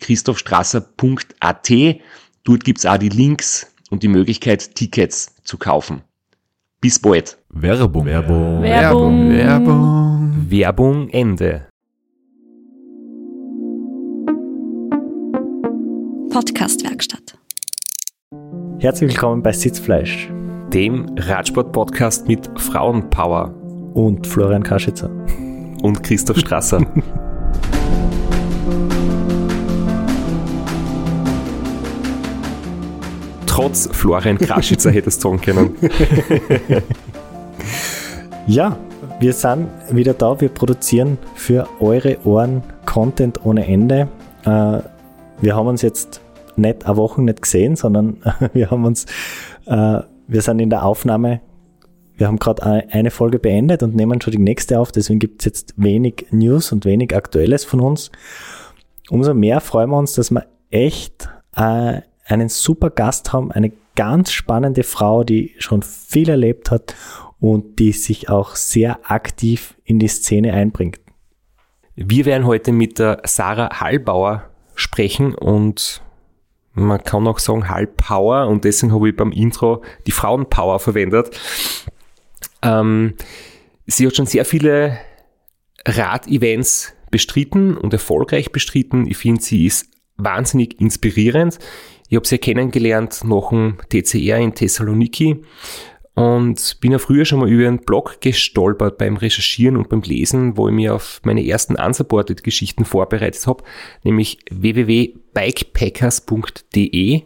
www.christophstrasser.at. Dort gibt's auch die Links und die Möglichkeit, Tickets zu kaufen. Bis bald. Werbung. Werbung. Werbung. Werbung. Werbung Ende. Podcastwerkstatt. Herzlich willkommen bei Sitzfleisch Dem Radsport-Podcast mit Frauenpower und Florian Kaschitzer. und Christoph Strasser. Trotz Florian Kraschitzer hätte es sagen können. Ja, wir sind wieder da. Wir produzieren für eure Ohren Content ohne Ende. Äh, wir haben uns jetzt nicht eine Woche nicht gesehen, sondern wir haben uns, äh, wir sind in der Aufnahme. Wir haben gerade eine Folge beendet und nehmen schon die nächste auf. Deswegen gibt es jetzt wenig News und wenig Aktuelles von uns. Umso mehr freuen wir uns, dass wir echt äh, einen super Gast haben, eine ganz spannende Frau, die schon viel erlebt hat und die sich auch sehr aktiv in die Szene einbringt. Wir werden heute mit der Sarah Hallbauer sprechen und man kann auch sagen Hallpower und deswegen habe ich beim Intro die Frauenpower verwendet. Ähm, sie hat schon sehr viele Rad-Events bestritten und erfolgreich bestritten. Ich finde, sie ist wahnsinnig inspirierend. Ich habe sie kennengelernt nach dem TCR in Thessaloniki und bin ja früher schon mal über einen Blog gestolpert beim Recherchieren und beim Lesen, wo ich mir auf meine ersten Unsupported-Geschichten vorbereitet habe, nämlich www.bikepackers.de.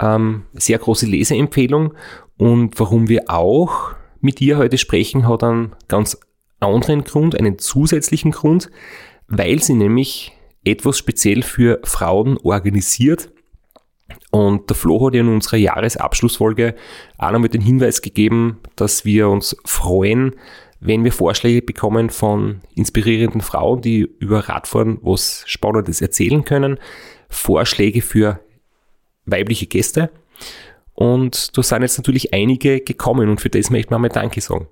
Ähm, sehr große Leseempfehlung und warum wir auch mit dir heute sprechen, hat einen ganz anderen Grund, einen zusätzlichen Grund, weil sie nämlich etwas speziell für Frauen organisiert. Und der Flo hat in unserer Jahresabschlussfolge auch noch mit den Hinweis gegeben, dass wir uns freuen, wenn wir Vorschläge bekommen von inspirierenden Frauen, die über Radfahren was Spannendes erzählen können. Vorschläge für weibliche Gäste. Und da sind jetzt natürlich einige gekommen und für das möchte man mal Danke sagen.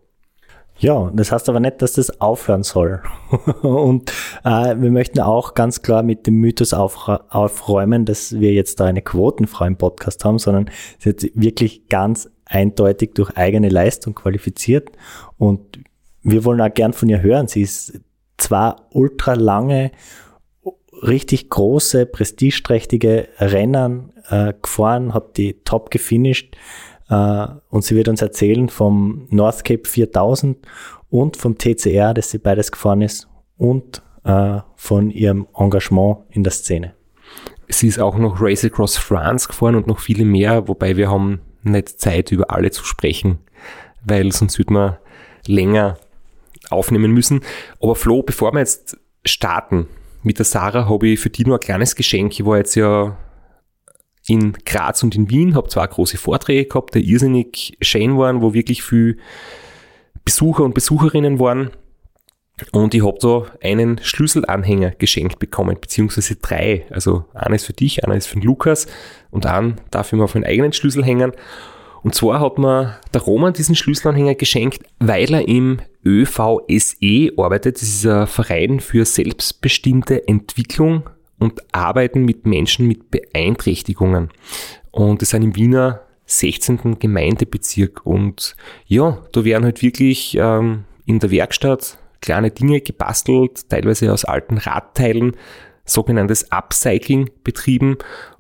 Ja, das heißt aber nicht, dass das aufhören soll. und äh, wir möchten auch ganz klar mit dem Mythos aufräumen, dass wir jetzt da eine Quotenfrau im Podcast haben, sondern sie sich wirklich ganz eindeutig durch eigene Leistung qualifiziert und wir wollen auch gern von ihr hören. Sie ist zwar ultra lange, richtig große, prestigeträchtige Rennen äh, gefahren, hat die top gefinisht, und sie wird uns erzählen vom North Cape 4000 und vom TCR, das sie beides gefahren ist und äh, von ihrem Engagement in der Szene. Sie ist auch noch Race Across France gefahren und noch viele mehr, wobei wir haben nicht Zeit, über alle zu sprechen, weil sonst würde man länger aufnehmen müssen. Aber Flo, bevor wir jetzt starten mit der Sarah, habe ich für die nur ein kleines Geschenk. Ich war jetzt ja in Graz und in Wien, habe zwei große Vorträge gehabt, die irrsinnig schön waren, wo wirklich viel Besucher und Besucherinnen waren. Und ich habe da einen Schlüsselanhänger geschenkt bekommen, beziehungsweise drei. Also einer ist für dich, einer ist für den Lukas und einen darf ich mir auf meinen eigenen Schlüssel hängen. Und zwar hat mir der Roman diesen Schlüsselanhänger geschenkt, weil er im ÖVSE arbeitet. Das ist ein Verein für selbstbestimmte Entwicklung und Arbeiten mit Menschen mit Beeinträchtigungen. Und das sind im Wiener 16. Gemeindebezirk. Und ja, da werden halt wirklich ähm, in der Werkstatt kleine Dinge gebastelt, teilweise aus alten Radteilen, sogenanntes Upcycling betrieben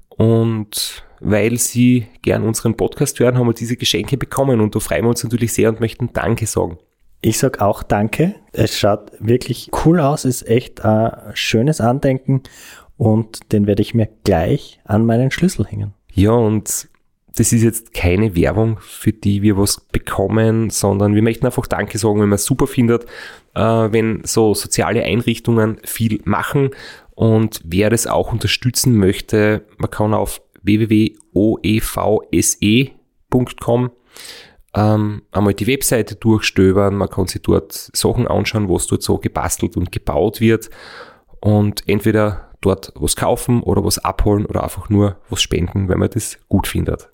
und weil sie gern unseren Podcast hören, haben wir diese Geschenke bekommen und da freuen wir uns natürlich sehr und möchten Danke sagen. Ich sag auch Danke. Es schaut wirklich cool aus, ist echt ein schönes Andenken und den werde ich mir gleich an meinen Schlüssel hängen. Ja, und das ist jetzt keine Werbung, für die wir was bekommen, sondern wir möchten einfach Danke sagen, wenn man es super findet, äh, wenn so soziale Einrichtungen viel machen. Und wer das auch unterstützen möchte, man kann auf www.oevse.com ähm, einmal die Webseite durchstöbern, man kann sich dort Sachen anschauen, was dort so gebastelt und gebaut wird. Und entweder dort was kaufen oder was abholen oder einfach nur was spenden, wenn man das gut findet.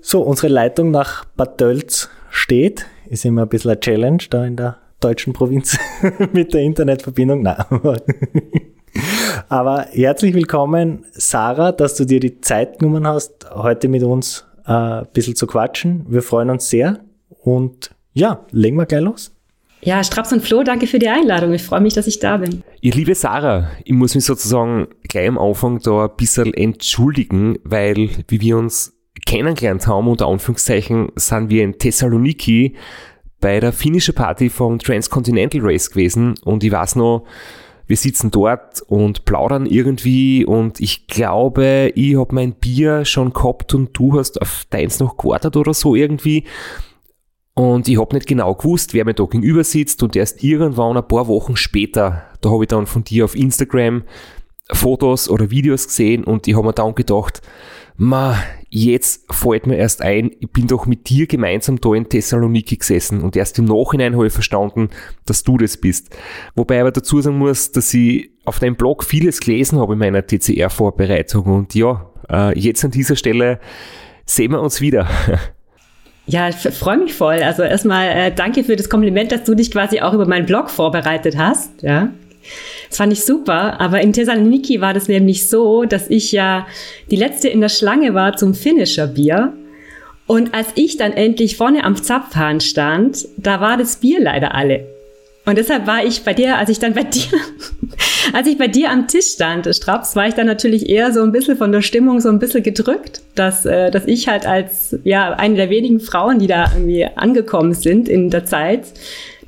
So, unsere Leitung nach Bad Tölz steht. Ist immer ein bisschen eine Challenge da in der deutschen Provinz mit der Internetverbindung. Nein. Aber herzlich willkommen, Sarah, dass du dir die Zeit genommen hast, heute mit uns äh, ein bisschen zu quatschen. Wir freuen uns sehr und ja, legen wir gleich los. Ja, Straps und Flo, danke für die Einladung. Ich freue mich, dass ich da bin. Ihr liebe Sarah, ich muss mich sozusagen gleich am Anfang da ein bisschen entschuldigen, weil wie wir uns kennengelernt haben, unter Anführungszeichen, sind wir in Thessaloniki bei der finnischen Party vom Transcontinental Race gewesen und ich weiß noch, wir sitzen dort und plaudern irgendwie und ich glaube, ich habe mein Bier schon gehabt und du hast auf deins noch gewartet oder so irgendwie. Und ich habe nicht genau gewusst, wer mir da gegenüber sitzt und erst irgendwann ein paar Wochen später, da habe ich dann von dir auf Instagram Fotos oder Videos gesehen und ich habe mir dann gedacht, ma, jetzt fällt mir erst ein, ich bin doch mit dir gemeinsam da in Thessaloniki gesessen und erst im Nachhinein habe ich verstanden, dass du das bist. Wobei aber dazu sagen muss, dass ich auf deinem Blog vieles gelesen habe in meiner TCR-Vorbereitung und ja, äh, jetzt an dieser Stelle sehen wir uns wieder. Ja, ich freue mich voll. Also erstmal äh, danke für das Kompliment, dass du dich quasi auch über meinen Blog vorbereitet hast. Ja, das fand ich super. Aber in Thessaloniki war das nämlich so, dass ich ja die letzte in der Schlange war zum Finisher-Bier. Und als ich dann endlich vorne am Zapfhahn stand, da war das Bier leider alle. Und deshalb war ich bei dir, als ich dann bei dir, als ich bei dir am Tisch stand, Straps, war ich dann natürlich eher so ein bisschen von der Stimmung so ein bisschen gedrückt, dass, äh, dass ich halt als, ja, eine der wenigen Frauen, die da irgendwie angekommen sind in der Zeit,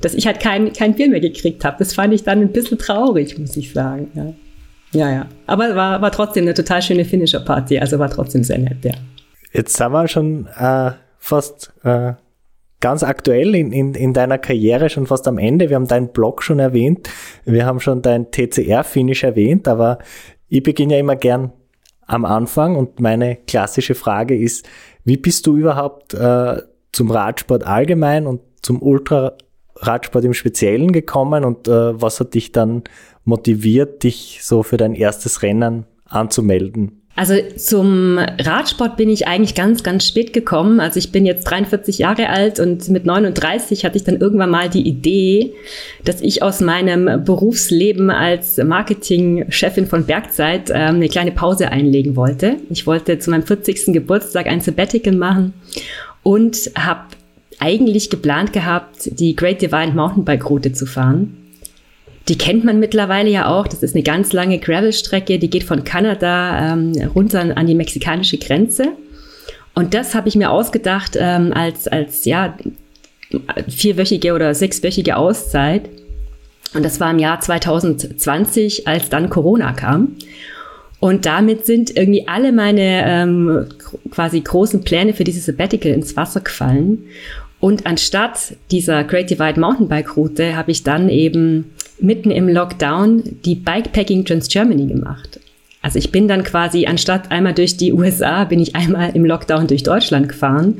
dass ich halt kein, kein Bier mehr gekriegt habe. Das fand ich dann ein bisschen traurig, muss ich sagen. Ja, ja. ja. Aber war, war trotzdem eine total schöne Finisher-Party. Also war trotzdem sehr nett, ja. Jetzt sind wir schon äh, fast äh, ganz aktuell in, in, in deiner Karriere, schon fast am Ende. Wir haben deinen Blog schon erwähnt. Wir haben schon dein TCR-Finish erwähnt. Aber ich beginne ja immer gern am Anfang und meine klassische Frage ist, wie bist du überhaupt äh, zum Radsport allgemein und zum Ultra Radsport im Speziellen gekommen und äh, was hat dich dann motiviert, dich so für dein erstes Rennen anzumelden? Also zum Radsport bin ich eigentlich ganz, ganz spät gekommen. Also ich bin jetzt 43 Jahre alt und mit 39 hatte ich dann irgendwann mal die Idee, dass ich aus meinem Berufsleben als Marketingchefin von Bergzeit ähm, eine kleine Pause einlegen wollte. Ich wollte zu meinem 40. Geburtstag ein Sabbatical machen und habe eigentlich geplant gehabt, die Great Divide Mountainbike Route zu fahren. Die kennt man mittlerweile ja auch. Das ist eine ganz lange Gravel-Strecke, die geht von Kanada ähm, runter an die mexikanische Grenze. Und das habe ich mir ausgedacht ähm, als, als ja, vierwöchige oder sechswöchige Auszeit. Und das war im Jahr 2020, als dann Corona kam. Und damit sind irgendwie alle meine ähm, quasi großen Pläne für dieses Sabbatical ins Wasser gefallen. Und anstatt dieser Great Divide Mountainbike Route habe ich dann eben mitten im Lockdown die Bikepacking Trans Germany gemacht. Also ich bin dann quasi anstatt einmal durch die USA, bin ich einmal im Lockdown durch Deutschland gefahren.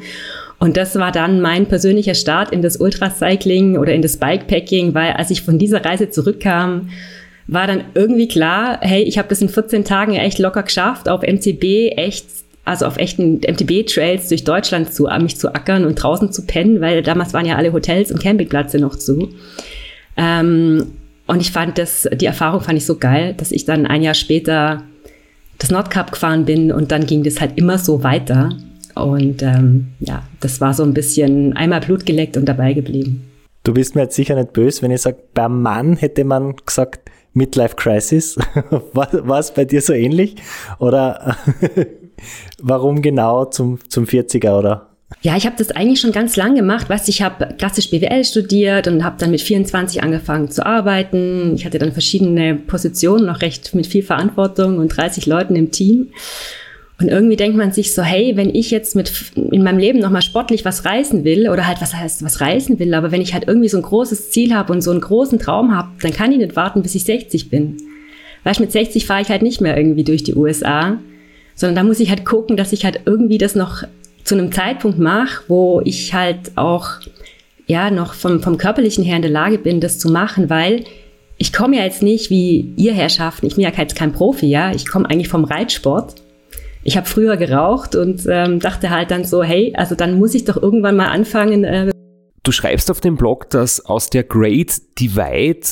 Und das war dann mein persönlicher Start in das Ultracycling oder in das Bikepacking, weil als ich von dieser Reise zurückkam, war dann irgendwie klar, hey, ich habe das in 14 Tagen echt locker geschafft, auf MCB echt also auf echten MTB-Trails durch Deutschland zu, mich zu ackern und draußen zu pennen, weil damals waren ja alle Hotels und Campingplätze noch zu. Ähm, und ich fand das, die Erfahrung fand ich so geil, dass ich dann ein Jahr später das Nordcup gefahren bin und dann ging das halt immer so weiter. Und ähm, ja, das war so ein bisschen einmal Blut geleckt und dabei geblieben. Du bist mir jetzt sicher nicht böse, wenn ich sage, beim Mann hätte man gesagt, Midlife Crisis. War es bei dir so ähnlich? Oder warum genau zum, zum 40er oder? Ja, ich habe das eigentlich schon ganz lang gemacht. Weißt, ich habe klassisch BWL studiert und habe dann mit 24 angefangen zu arbeiten. Ich hatte dann verschiedene Positionen, noch recht mit viel Verantwortung und 30 Leuten im Team. Und irgendwie denkt man sich so, hey, wenn ich jetzt mit in meinem Leben nochmal sportlich was reißen will, oder halt was heißt was reißen will, aber wenn ich halt irgendwie so ein großes Ziel habe und so einen großen Traum habe, dann kann ich nicht warten, bis ich 60 bin. Weißt mit 60 fahre ich halt nicht mehr irgendwie durch die USA, sondern da muss ich halt gucken, dass ich halt irgendwie das noch zu einem Zeitpunkt mache, wo ich halt auch ja noch vom, vom körperlichen her in der Lage bin, das zu machen, weil ich komme ja jetzt nicht wie ihr Herrschaften, ich bin ja jetzt kein Profi, ja, ich komme eigentlich vom Reitsport ich habe früher geraucht und ähm, dachte halt dann so, hey, also dann muss ich doch irgendwann mal anfangen. Äh du schreibst auf dem Blog, dass aus der Great Divide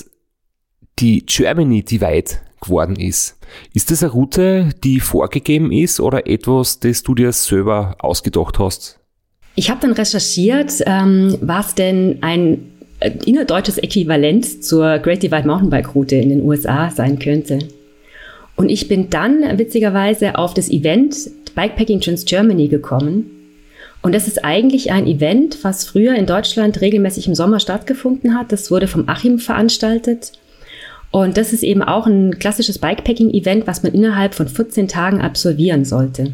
die Germany Divide geworden ist. Ist das eine Route, die vorgegeben ist oder etwas, das du dir selber ausgedacht hast? Ich habe dann recherchiert, ähm, was denn ein äh, innerdeutsches Äquivalent zur Great Divide Mountainbike Route in den USA sein könnte. Und ich bin dann witzigerweise auf das Event Bikepacking Trans Germany gekommen. Und das ist eigentlich ein Event, was früher in Deutschland regelmäßig im Sommer stattgefunden hat. Das wurde vom Achim veranstaltet. Und das ist eben auch ein klassisches Bikepacking-Event, was man innerhalb von 14 Tagen absolvieren sollte.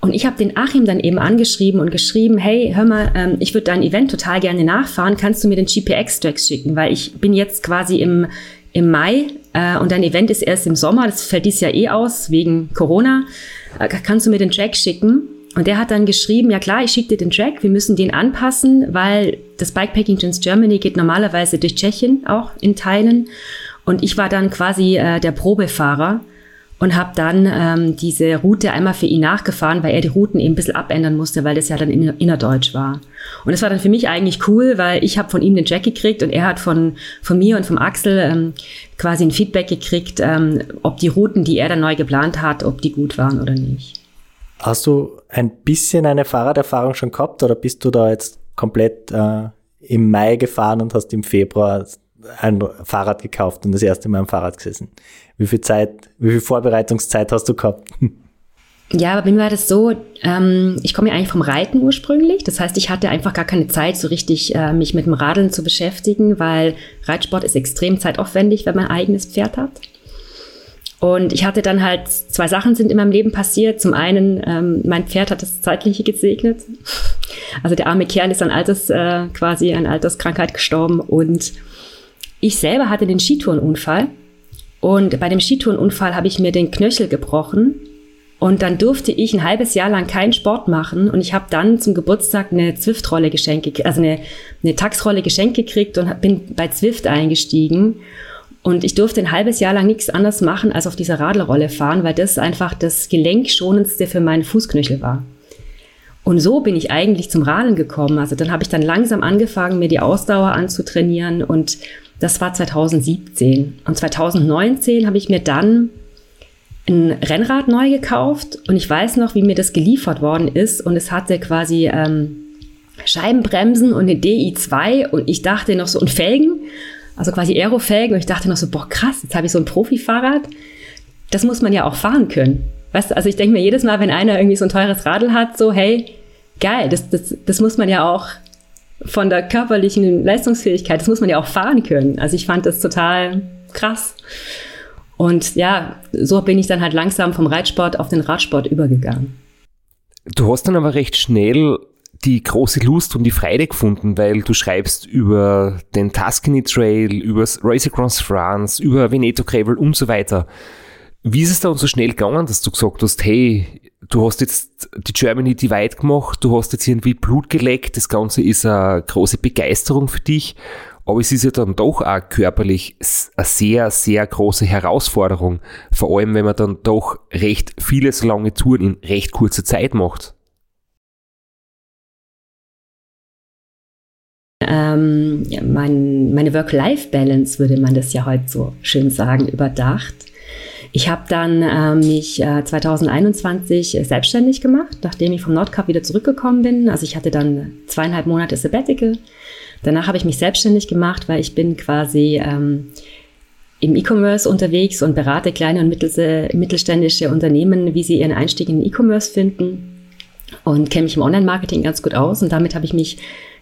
Und ich habe den Achim dann eben angeschrieben und geschrieben, hey, hör mal, ähm, ich würde dein Event total gerne nachfahren, kannst du mir den GPX-Tracks schicken? Weil ich bin jetzt quasi im, im Mai äh, und dein Event ist erst im Sommer, das fällt dies Jahr eh aus wegen Corona. Äh, kannst du mir den Track schicken? Und der hat dann geschrieben, ja klar, ich schicke dir den Track, wir müssen den anpassen, weil das Bikepacking Trans Germany geht normalerweise durch Tschechien auch in Teilen. Und ich war dann quasi äh, der Probefahrer und habe dann ähm, diese Route einmal für ihn nachgefahren, weil er die Routen eben ein bisschen abändern musste, weil das ja dann innerdeutsch war. Und das war dann für mich eigentlich cool, weil ich habe von ihm den Jack gekriegt und er hat von, von mir und vom Axel ähm, quasi ein Feedback gekriegt, ähm, ob die Routen, die er dann neu geplant hat, ob die gut waren oder nicht. Hast du ein bisschen eine Fahrraderfahrung schon gehabt oder bist du da jetzt komplett äh, im Mai gefahren und hast im Februar ein Fahrrad gekauft und das erste Mal am Fahrrad gesessen? Wie viel Zeit, wie viel Vorbereitungszeit hast du gehabt? Ja, bei mir war das so, ähm, ich komme ja eigentlich vom Reiten ursprünglich. Das heißt, ich hatte einfach gar keine Zeit, so richtig äh, mich mit dem Radeln zu beschäftigen, weil Reitsport ist extrem zeitaufwendig, wenn man ein eigenes Pferd hat. Und ich hatte dann halt, zwei Sachen sind in meinem Leben passiert. Zum einen, ähm, mein Pferd hat das Zeitliche gesegnet. Also der arme Kerl ist an Alters, äh, quasi an Alterskrankheit gestorben. Und ich selber hatte den Skitourenunfall. Und bei dem Skitourenunfall habe ich mir den Knöchel gebrochen und dann durfte ich ein halbes Jahr lang keinen Sport machen und ich habe dann zum Geburtstag eine Zwift-Rolle geschenkt, also eine, eine Taxrolle geschenkt gekriegt und bin bei Zwift eingestiegen. Und ich durfte ein halbes Jahr lang nichts anderes machen, als auf dieser Radlrolle fahren, weil das einfach das Gelenkschonendste für meinen Fußknöchel war. Und so bin ich eigentlich zum Radeln gekommen. Also dann habe ich dann langsam angefangen, mir die Ausdauer anzutrainieren und das war 2017. Und 2019 habe ich mir dann ein Rennrad neu gekauft und ich weiß noch, wie mir das geliefert worden ist und es hatte quasi ähm, Scheibenbremsen und eine DI2 und ich dachte noch so, und Felgen, also quasi Aerofelgen und ich dachte noch so, boah krass, jetzt habe ich so ein Profifahrrad. Das muss man ja auch fahren können. Weißt du, also ich denke mir jedes Mal, wenn einer irgendwie so ein teures Radl hat, so hey, geil, das, das, das muss man ja auch von der körperlichen Leistungsfähigkeit, das muss man ja auch fahren können. Also ich fand das total krass. Und ja, so bin ich dann halt langsam vom Reitsport auf den Radsport übergegangen. Du hast dann aber recht schnell die große Lust und die Freude gefunden, weil du schreibst über den Tuscany Trail, über Race Across France, über Veneto Gravel und so weiter. Wie ist es da so schnell gegangen, dass du gesagt hast, hey, du hast jetzt die Germany Divide gemacht, du hast jetzt irgendwie Blut geleckt, das Ganze ist eine große Begeisterung für dich aber es ist ja dann doch auch körperlich eine sehr, sehr große Herausforderung. Vor allem, wenn man dann doch recht viele so lange Touren in recht kurzer Zeit macht. Ähm, ja, mein, meine Work-Life-Balance würde man das ja heute so schön sagen, überdacht. Ich habe dann äh, mich äh, 2021 selbstständig gemacht, nachdem ich vom Nordcup wieder zurückgekommen bin. Also ich hatte dann zweieinhalb Monate Sabbatical. Danach habe ich mich selbstständig gemacht, weil ich bin quasi ähm, im E-Commerce unterwegs und berate kleine und mittelständische Unternehmen, wie sie ihren Einstieg in E-Commerce finden. Und kenne mich im Online-Marketing ganz gut aus. Und damit habe ich mich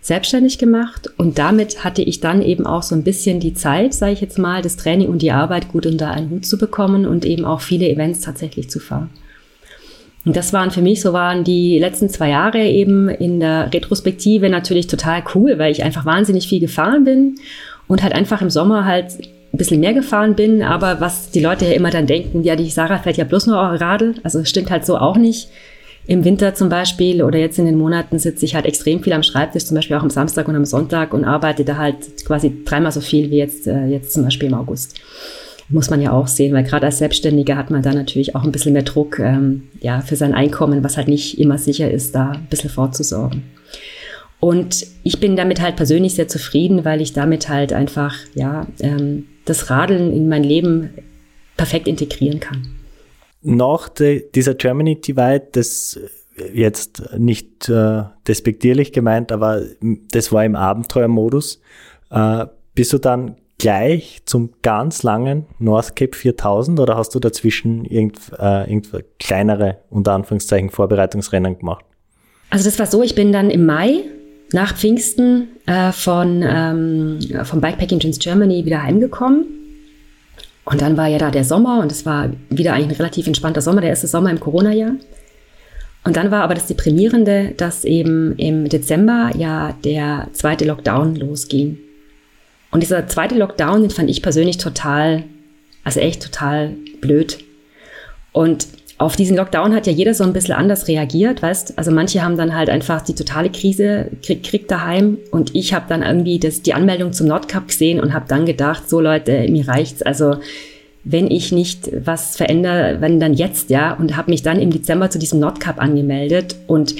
selbstständig gemacht und damit hatte ich dann eben auch so ein bisschen die Zeit, sage ich jetzt mal, das Training und die Arbeit gut unter einen Hut zu bekommen und eben auch viele Events tatsächlich zu fahren. Und das waren für mich, so waren die letzten zwei Jahre eben in der Retrospektive natürlich total cool, weil ich einfach wahnsinnig viel gefahren bin und halt einfach im Sommer halt ein bisschen mehr gefahren bin, aber was die Leute ja immer dann denken, ja, die Sarah fährt ja bloß nur Radl, also stimmt halt so auch nicht. Im Winter zum Beispiel oder jetzt in den Monaten sitze ich halt extrem viel am Schreibtisch, zum Beispiel auch am Samstag und am Sonntag und arbeite da halt quasi dreimal so viel wie jetzt, äh, jetzt zum Beispiel im August. Muss man ja auch sehen, weil gerade als Selbstständiger hat man da natürlich auch ein bisschen mehr Druck ähm, ja, für sein Einkommen, was halt nicht immer sicher ist, da ein bisschen vorzusorgen. Und ich bin damit halt persönlich sehr zufrieden, weil ich damit halt einfach ja, ähm, das Radeln in mein Leben perfekt integrieren kann nach de, dieser Germany Divide, das jetzt nicht äh, despektierlich gemeint, aber das war im Abenteuermodus, äh, bist du dann gleich zum ganz langen North Cape 4000 oder hast du dazwischen irgend, äh, irgend kleinere, unter Anführungszeichen, Vorbereitungsrennen gemacht? Also das war so, ich bin dann im Mai nach Pfingsten äh, von, ähm, vom Bikepacking Trans Germany wieder heimgekommen und dann war ja da der Sommer und es war wieder eigentlich ein relativ entspannter Sommer, der erste Sommer im Corona-Jahr. Und dann war aber das Deprimierende, dass eben im Dezember ja der zweite Lockdown losging. Und dieser zweite Lockdown, den fand ich persönlich total, also echt total blöd. Und auf diesen Lockdown hat ja jeder so ein bisschen anders reagiert, weißt? Also manche haben dann halt einfach die totale Krise kriegt daheim und ich habe dann irgendwie das, die Anmeldung zum Nordcup gesehen und habe dann gedacht, so Leute, mir reicht's. Also wenn ich nicht was verändere, wenn dann jetzt, ja, und habe mich dann im Dezember zu diesem Nordcup angemeldet und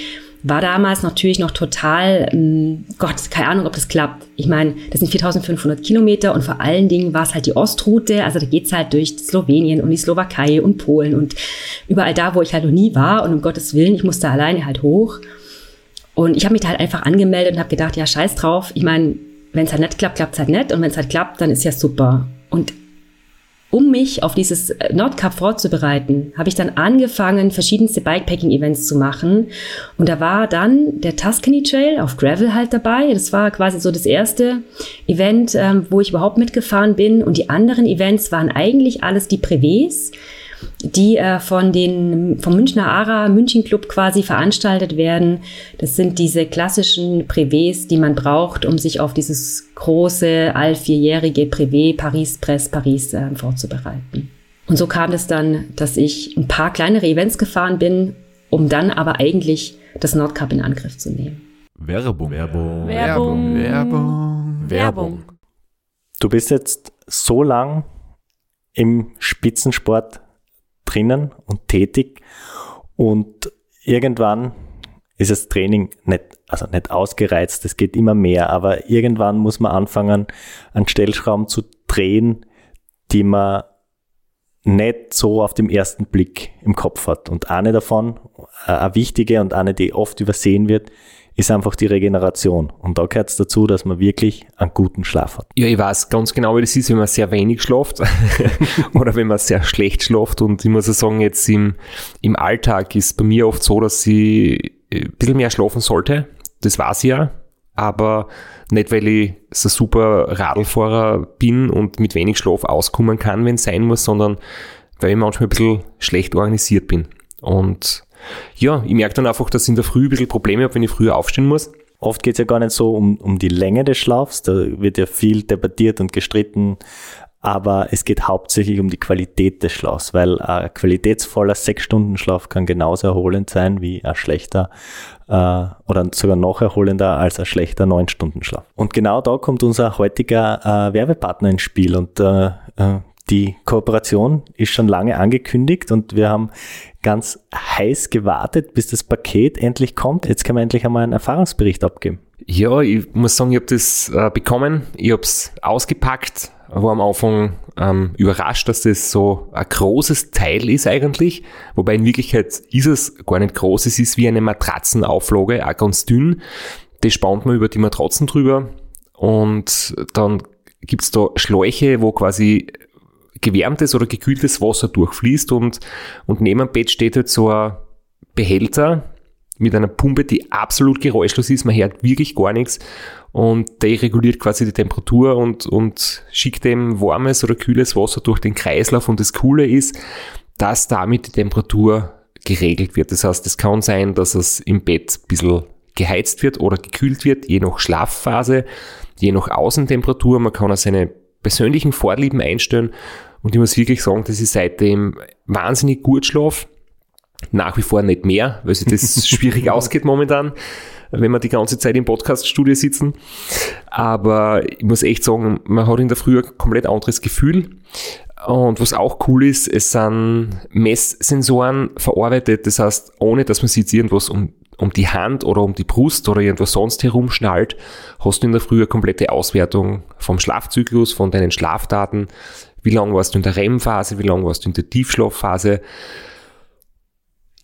war damals natürlich noch total, ähm, Gott, keine Ahnung, ob das klappt. Ich meine, das sind 4500 Kilometer und vor allen Dingen war es halt die Ostroute, also da geht's halt durch Slowenien und die Slowakei und Polen und überall da, wo ich halt noch nie war und um Gottes Willen, ich musste alleine halt hoch. Und ich habe mich da halt einfach angemeldet und habe gedacht, ja, scheiß drauf. Ich meine, wenn es halt nicht klappt, klappt es halt nicht und wenn es halt klappt, dann ist ja super. Und um mich auf dieses äh, Nordcup vorzubereiten, habe ich dann angefangen, verschiedenste Bikepacking-Events zu machen. Und da war dann der Tuscany Trail auf Gravel halt dabei. Das war quasi so das erste Event, ähm, wo ich überhaupt mitgefahren bin. Und die anderen Events waren eigentlich alles die Privés die äh, von den, vom Münchner ARA München Club quasi veranstaltet werden. Das sind diese klassischen Privés, die man braucht, um sich auf dieses große, all vierjährige Privé Paris Presse Paris äh, vorzubereiten. Und so kam es dann, dass ich ein paar kleinere Events gefahren bin, um dann aber eigentlich das Nordcup in Angriff zu nehmen. Werbung. Werbung. Werbung. Werbung. Werbung. Du bist jetzt so lang im Spitzensport drinnen und tätig und irgendwann ist das Training nicht, also nicht ausgereizt, es geht immer mehr, aber irgendwann muss man anfangen, an Stellschrauben zu drehen, die man nicht so auf dem ersten Blick im Kopf hat. Und eine davon, äh, eine wichtige und eine, die oft übersehen wird, ist einfach die Regeneration. Und da gehört es dazu, dass man wirklich einen guten Schlaf hat. Ja, ich weiß ganz genau, wie das ist, wenn man sehr wenig schlaft oder wenn man sehr schlecht schlaft. Und ich muss auch sagen, jetzt im, im Alltag ist bei mir oft so, dass ich ein bisschen mehr schlafen sollte. Das weiß ich ja. Aber nicht, weil ich so super Radlfahrer bin und mit wenig Schlaf auskommen kann, wenn es sein muss, sondern weil ich manchmal ein bisschen schlecht organisiert bin. Und ja, ich merke dann einfach, dass ich in der Früh ein bisschen Probleme habe, wenn ich früher aufstehen muss. Oft geht es ja gar nicht so um, um die Länge des Schlafs, da wird ja viel debattiert und gestritten, aber es geht hauptsächlich um die Qualität des Schlafs, weil ein qualitätsvoller Sechs-Stunden-Schlaf kann genauso erholend sein wie ein schlechter äh, oder sogar noch erholender als ein schlechter Neun-Stunden-Schlaf. Und genau da kommt unser heutiger äh, Werbepartner ins Spiel und äh, äh die Kooperation ist schon lange angekündigt und wir haben ganz heiß gewartet, bis das Paket endlich kommt. Jetzt können wir endlich einmal einen Erfahrungsbericht abgeben. Ja, ich muss sagen, ich habe das äh, bekommen, ich habe es ausgepackt, war am Anfang ähm, überrascht, dass das so ein großes Teil ist eigentlich, wobei in Wirklichkeit ist es gar nicht groß, es ist wie eine Matratzenauflage, auch ganz dünn. Das spannt man über die Matratzen drüber und dann gibt's da Schläuche, wo quasi gewärmtes oder gekühltes Wasser durchfließt und, und neben dem Bett steht halt so ein Behälter mit einer Pumpe, die absolut geräuschlos ist. Man hört wirklich gar nichts und der reguliert quasi die Temperatur und, und schickt dem warmes oder kühles Wasser durch den Kreislauf und das Coole ist, dass damit die Temperatur geregelt wird. Das heißt, es kann sein, dass es im Bett ein bisschen geheizt wird oder gekühlt wird, je nach Schlafphase, je nach Außentemperatur. Man kann auch seine persönlichen Vorlieben einstellen und ich muss wirklich sagen, dass ich seitdem wahnsinnig gut schlafe. Nach wie vor nicht mehr, weil sich das schwierig ausgeht momentan, wenn wir die ganze Zeit im Podcaststudio sitzen. Aber ich muss echt sagen, man hat in der Früh ein komplett anderes Gefühl. Und was auch cool ist, es sind Messsensoren verarbeitet. Das heißt, ohne dass man sich jetzt irgendwas um, um die Hand oder um die Brust oder irgendwas sonst herumschnallt, hast du in der Früh eine komplette Auswertung vom Schlafzyklus, von deinen Schlafdaten. Wie lange warst du in der REM-Phase? Wie lange warst du in der Tiefschlafphase?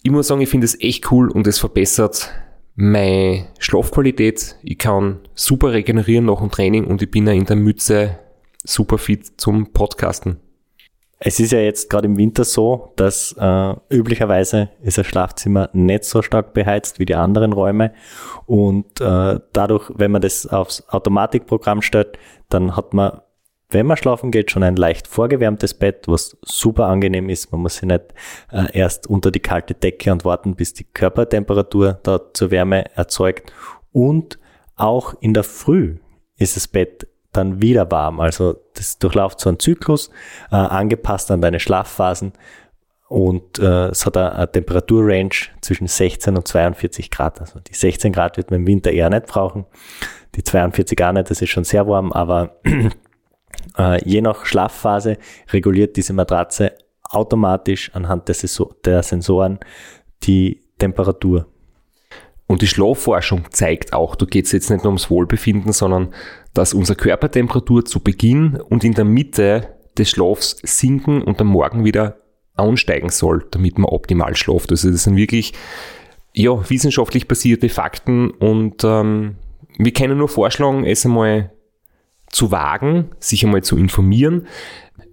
Ich muss sagen, ich finde es echt cool und es verbessert meine Schlafqualität. Ich kann super regenerieren nach dem Training und ich bin ja in der Mütze super fit zum Podcasten. Es ist ja jetzt gerade im Winter so, dass äh, üblicherweise ist ein Schlafzimmer nicht so stark beheizt wie die anderen Räume und äh, dadurch, wenn man das aufs Automatikprogramm stellt, dann hat man, wenn man schlafen geht, schon ein leicht vorgewärmtes Bett, was super angenehm ist. Man muss sich nicht äh, erst unter die kalte Decke und warten, bis die Körpertemperatur da zur Wärme erzeugt und auch in der Früh ist das Bett dann wieder warm. Also das durchläuft so einen Zyklus, äh, angepasst an deine Schlafphasen und äh, es hat eine, eine Temperaturrange zwischen 16 und 42 Grad. Also die 16 Grad wird man im Winter eher nicht brauchen, die 42 auch nicht, das ist schon sehr warm, aber äh, je nach Schlafphase reguliert diese Matratze automatisch anhand der, der Sensoren die Temperatur. Und die Schlafforschung zeigt auch, da geht es jetzt nicht nur ums Wohlbefinden, sondern dass unsere Körpertemperatur zu Beginn und in der Mitte des Schlafs sinken und am Morgen wieder ansteigen soll, damit man optimal schlaft. Also das sind wirklich ja, wissenschaftlich basierte Fakten und ähm, wir können nur vorschlagen, es einmal zu wagen, sich einmal zu informieren.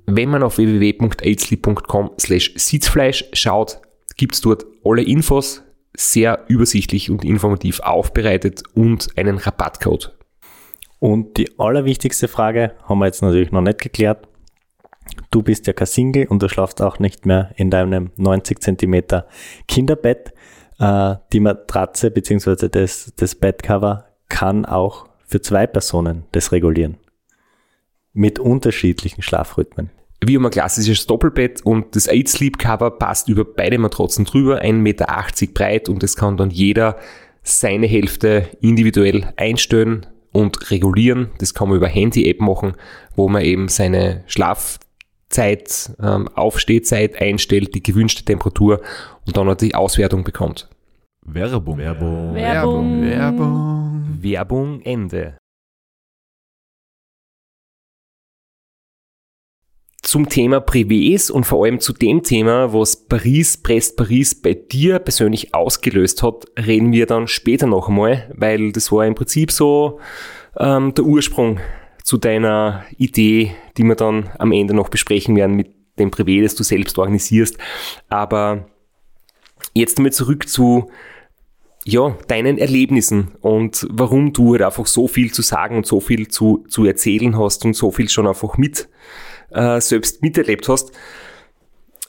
Wenn man auf www.aidsli.com slash Sitzfleisch schaut, gibt's dort alle Infos, sehr übersichtlich und informativ aufbereitet und einen Rabattcode. Und die allerwichtigste Frage haben wir jetzt natürlich noch nicht geklärt. Du bist ja kein Single und du schlafst auch nicht mehr in deinem 90 Zentimeter Kinderbett. Äh, die Matratze bzw. Das, das Bettcover kann auch für zwei Personen das regulieren. Mit unterschiedlichen Schlafrhythmen. Wie um ein klassisches Doppelbett und das Eight Sleep Cover passt über beide Matratzen drüber, 1,80 Meter breit und es kann dann jeder seine Hälfte individuell einstellen und regulieren. Das kann man über Handy-App machen, wo man eben seine Schlafzeit, ähm, Aufstehzeit einstellt, die gewünschte Temperatur und dann die Auswertung bekommt. Werbung. Werbung. Werbung. Werbung. Werbung Ende. Zum Thema Privés und vor allem zu dem Thema, was Paris, Brest Paris bei dir persönlich ausgelöst hat, reden wir dann später noch einmal, weil das war im Prinzip so ähm, der Ursprung zu deiner Idee, die wir dann am Ende noch besprechen werden mit dem Privé, das du selbst organisierst. Aber jetzt einmal zurück zu ja, deinen Erlebnissen und warum du halt einfach so viel zu sagen und so viel zu, zu erzählen hast und so viel schon einfach mit äh, selbst miterlebt hast.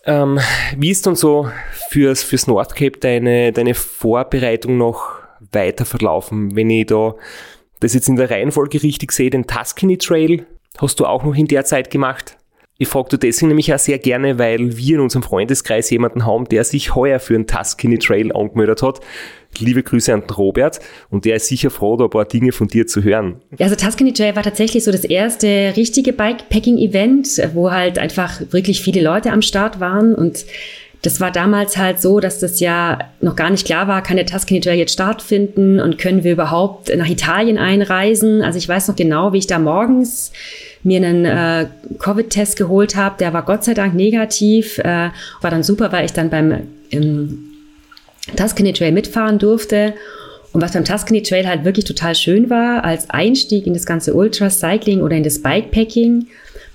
Ähm, wie ist dann so fürs, fürs North Cape deine, deine Vorbereitung noch weiter verlaufen? Wenn ich da das jetzt in der Reihenfolge richtig sehe, den Tuscany Trail hast du auch noch in der Zeit gemacht. Ich frage du deswegen nämlich auch sehr gerne, weil wir in unserem Freundeskreis jemanden haben, der sich heuer für den Tuscany Trail angemeldet hat. Liebe Grüße an Robert und der ist sicher froh, da ein paar Dinge von dir zu hören. Ja, also Tuscany Trail war tatsächlich so das erste richtige Bikepacking-Event, wo halt einfach wirklich viele Leute am Start waren und das war damals halt so, dass das ja noch gar nicht klar war, kann der Tuscany Trail jetzt stattfinden und können wir überhaupt nach Italien einreisen. Also ich weiß noch genau, wie ich da morgens mir einen äh, Covid-Test geholt habe. Der war Gott sei Dank negativ. Äh, war dann super, weil ich dann beim ähm, Tuscany Trail mitfahren durfte. Und was beim Tuscany Trail halt wirklich total schön war, als Einstieg in das ganze Ultracycling oder in das Bikepacking,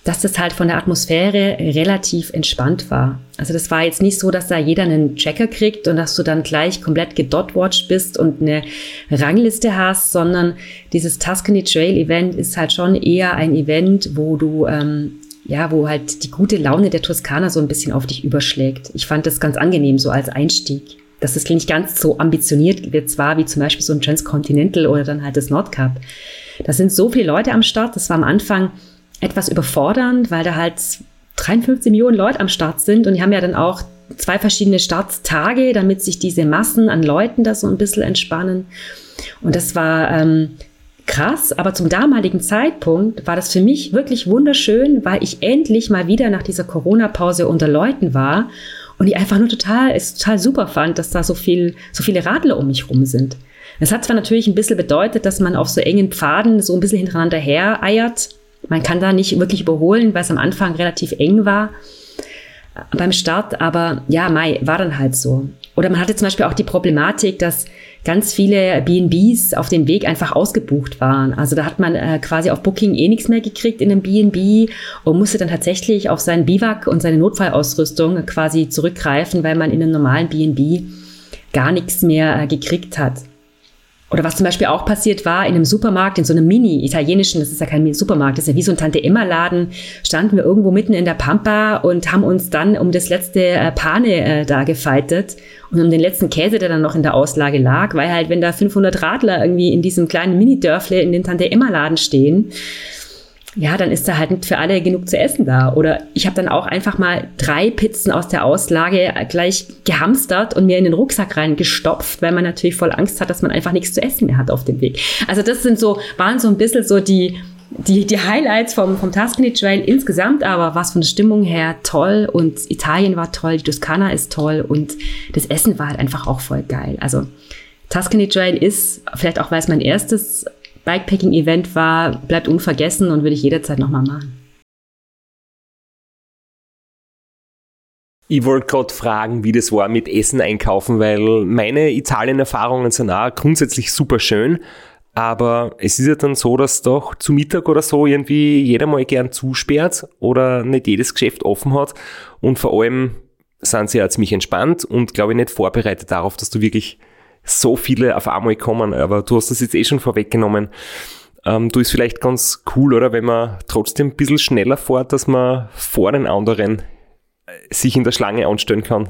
dass das halt von der Atmosphäre relativ entspannt war. Also das war jetzt nicht so, dass da jeder einen Tracker kriegt und dass du dann gleich komplett gedotwatcht bist und eine Rangliste hast, sondern dieses Tuscany Trail Event ist halt schon eher ein Event, wo du ähm, ja, wo halt die gute Laune der Toskana so ein bisschen auf dich überschlägt. Ich fand das ganz angenehm so als Einstieg. Dass es nicht ganz so ambitioniert wird zwar wie zum Beispiel so ein Transcontinental oder dann halt das Nordcup. Da sind so viele Leute am Start. Das war am Anfang etwas überfordernd, weil da halt 53 Millionen Leute am Start sind und die haben ja dann auch zwei verschiedene Starttage, damit sich diese Massen an Leuten da so ein bisschen entspannen. Und das war ähm, krass, aber zum damaligen Zeitpunkt war das für mich wirklich wunderschön, weil ich endlich mal wieder nach dieser Corona-Pause unter Leuten war und ich einfach nur total, es total super fand, dass da so viel, so viele Radler um mich rum sind. Es hat zwar natürlich ein bisschen bedeutet, dass man auf so engen Pfaden so ein bisschen hintereinander her eiert. Man kann da nicht wirklich überholen, weil es am Anfang relativ eng war beim Start, aber ja, Mai war dann halt so. Oder man hatte zum Beispiel auch die Problematik, dass ganz viele BNBs auf dem Weg einfach ausgebucht waren. Also da hat man äh, quasi auf Booking eh nichts mehr gekriegt in einem BNB und musste dann tatsächlich auf seinen Biwak und seine Notfallausrüstung quasi zurückgreifen, weil man in einem normalen BNB gar nichts mehr äh, gekriegt hat. Oder was zum Beispiel auch passiert war, in einem Supermarkt, in so einem mini-italienischen, das ist ja kein Supermarkt, das ist ja wie so ein Tante-Emma-Laden, standen wir irgendwo mitten in der Pampa und haben uns dann um das letzte äh, Pane äh, da gefeitet und um den letzten Käse, der dann noch in der Auslage lag, weil halt, wenn da 500 Radler irgendwie in diesem kleinen Mini-Dörfle in den Tante-Emma-Laden stehen, ja, dann ist da halt nicht für alle genug zu essen da. Oder ich habe dann auch einfach mal drei Pizzen aus der Auslage gleich gehamstert und mir in den Rucksack reingestopft, weil man natürlich voll Angst hat, dass man einfach nichts zu essen mehr hat auf dem Weg. Also das sind so, waren so ein bisschen so die, die, die Highlights vom, vom Tuscany Trail insgesamt, aber was von der Stimmung her toll und Italien war toll, die Toskana ist toll und das Essen war halt einfach auch voll geil. Also Tuscany Trail ist, vielleicht auch weil es mein erstes Bikepacking-Event war, bleibt unvergessen und würde ich jederzeit nochmal machen. Ich wollte gerade fragen, wie das war mit Essen einkaufen, weil meine Italien-Erfahrungen sind auch grundsätzlich super schön. Aber es ist ja dann so, dass doch zu Mittag oder so irgendwie jeder mal gern zusperrt oder nicht jedes Geschäft offen hat. Und vor allem sind sie ja ziemlich entspannt und glaube ich nicht vorbereitet darauf, dass du wirklich so viele auf einmal kommen, aber du hast das jetzt eh schon vorweggenommen. Ähm, du ist vielleicht ganz cool, oder wenn man trotzdem ein bisschen schneller fährt, dass man vor den anderen äh, sich in der Schlange anstellen kann,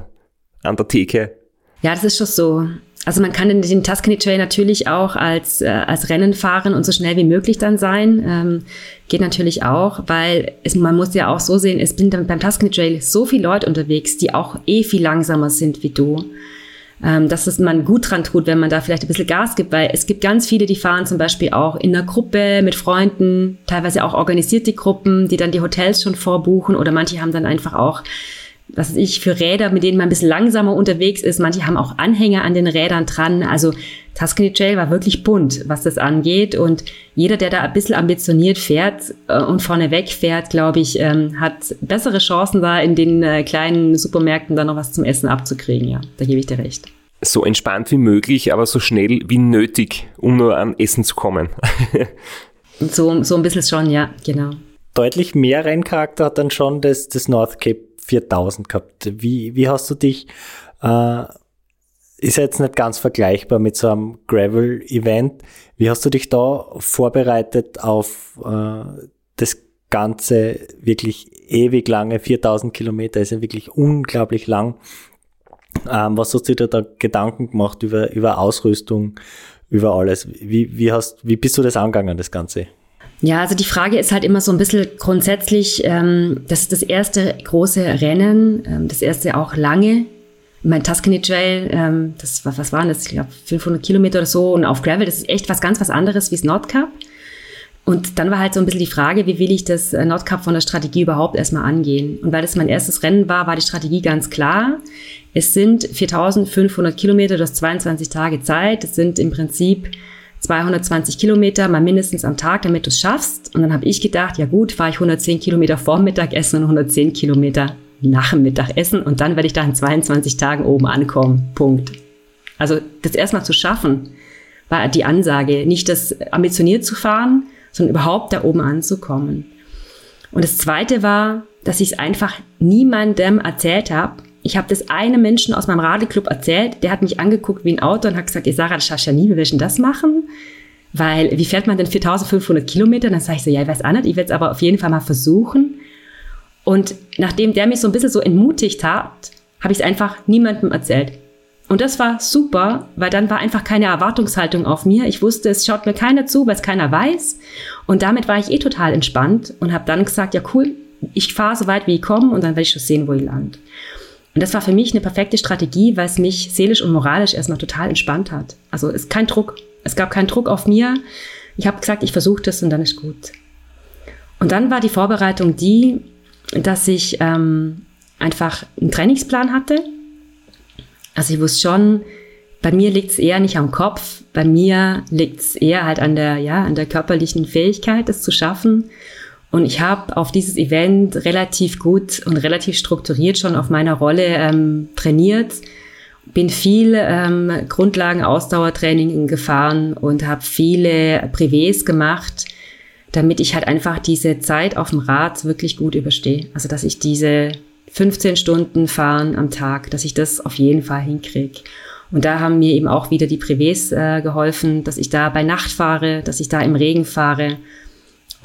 an der Theke. Ja, das ist schon so. Also man kann den, Tuscany Trail natürlich auch als, äh, als Rennen fahren und so schnell wie möglich dann sein. Ähm, geht natürlich auch, weil es, man muss ja auch so sehen, es sind beim Tuscany Trail so viele Leute unterwegs, die auch eh viel langsamer sind wie du ähm, dass es man gut dran tut, wenn man da vielleicht ein bisschen Gas gibt, weil es gibt ganz viele, die fahren zum Beispiel auch in einer Gruppe mit Freunden, teilweise auch organisierte Gruppen, die dann die Hotels schon vorbuchen oder manche haben dann einfach auch was weiß ich, für Räder, mit denen man ein bisschen langsamer unterwegs ist. Manche haben auch Anhänger an den Rädern dran. Also Tuscany Trail war wirklich bunt, was das angeht. Und jeder, der da ein bisschen ambitioniert fährt äh, und vorne weg fährt, glaube ich, ähm, hat bessere Chancen da in den äh, kleinen Supermärkten dann noch was zum Essen abzukriegen. Ja, da gebe ich dir recht. So entspannt wie möglich, aber so schnell wie nötig, um nur an Essen zu kommen. so, so ein bisschen schon, ja, genau. Deutlich mehr Renncharakter hat dann schon das, das North Cape 4000 gehabt. Wie, wie hast du dich, äh, ist jetzt nicht ganz vergleichbar mit so einem Gravel-Event. Wie hast du dich da vorbereitet auf äh, das ganze wirklich ewig lange 4000 Kilometer? Ist ja wirklich unglaublich lang. Ähm, was hast du dir da Gedanken gemacht über, über Ausrüstung, über alles? Wie, wie, hast, wie bist du das angegangen, das Ganze? Ja, also die Frage ist halt immer so ein bisschen grundsätzlich, ähm, das ist das erste große Rennen, ähm, das erste auch lange. Mein Tuscany Trail, ähm, das was waren das? Ich glaube 500 Kilometer oder so und auf Gravel, das ist echt was ganz was anderes wie das Nordcup. Und dann war halt so ein bisschen die Frage, wie will ich das äh, Nordcup von der Strategie überhaupt erstmal angehen? Und weil das mein erstes Rennen war, war die Strategie ganz klar. Es sind 4500 Kilometer, du hast 22 Tage Zeit. Das sind im Prinzip 220 Kilometer mal mindestens am Tag, damit du es schaffst. Und dann habe ich gedacht, ja gut, fahre ich 110 Kilometer vor Mittagessen und 110 Kilometer nach dem Mittagessen und dann werde ich da in 22 Tagen oben ankommen. Punkt. Also das erstmal zu schaffen, war die Ansage. Nicht das ambitioniert zu fahren, sondern überhaupt da oben anzukommen. Und das Zweite war, dass ich es einfach niemandem erzählt habe. Ich habe das einem Menschen aus meinem Radiclub erzählt, der hat mich angeguckt wie ein Auto und hat gesagt, Sarah, das schaffst du ja nie, willst du das machen? Weil, wie fährt man denn 4500 Kilometer? Dann sage ich so, ja, ich weiß auch nicht, ich werde es aber auf jeden Fall mal versuchen. Und nachdem der mich so ein bisschen so entmutigt hat, habe ich es einfach niemandem erzählt. Und das war super, weil dann war einfach keine Erwartungshaltung auf mir. Ich wusste, es schaut mir keiner zu, weil es keiner weiß. Und damit war ich eh total entspannt und habe dann gesagt, ja cool, ich fahre so weit wie ich komme und dann werde ich schon sehen, wo ich lande. Und das war für mich eine perfekte Strategie, weil es mich seelisch und moralisch erstmal total entspannt hat. Also es ist kein Druck. Es gab keinen Druck auf mir. Ich habe gesagt, ich versuche das und dann ist gut. Und dann war die Vorbereitung die, dass ich ähm, einfach einen Trainingsplan hatte. Also ich wusste schon, bei mir liegt es eher nicht am Kopf, bei mir liegt es eher halt an der, ja, an der körperlichen Fähigkeit, das zu schaffen. Und ich habe auf dieses Event relativ gut und relativ strukturiert schon auf meiner Rolle ähm, trainiert, bin viel ähm, Grundlagen-Ausdauertraining gefahren und habe viele Privés gemacht, damit ich halt einfach diese Zeit auf dem Rad wirklich gut überstehe. Also dass ich diese 15 Stunden fahren am Tag, dass ich das auf jeden Fall hinkriege. Und da haben mir eben auch wieder die Privés äh, geholfen, dass ich da bei Nacht fahre, dass ich da im Regen fahre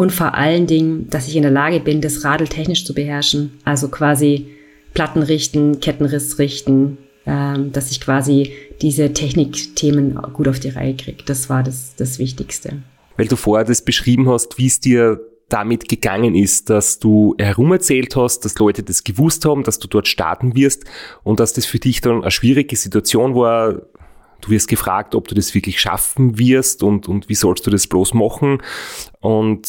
und vor allen Dingen, dass ich in der Lage bin, das Radl technisch zu beherrschen. Also quasi Platten richten, Kettenriss richten, ähm, dass ich quasi diese Technikthemen gut auf die Reihe kriege. Das war das, das Wichtigste. Weil du vorher das beschrieben hast, wie es dir damit gegangen ist, dass du herumerzählt hast, dass Leute das gewusst haben, dass du dort starten wirst und dass das für dich dann eine schwierige Situation war. Du wirst gefragt, ob du das wirklich schaffen wirst und, und wie sollst du das bloß machen und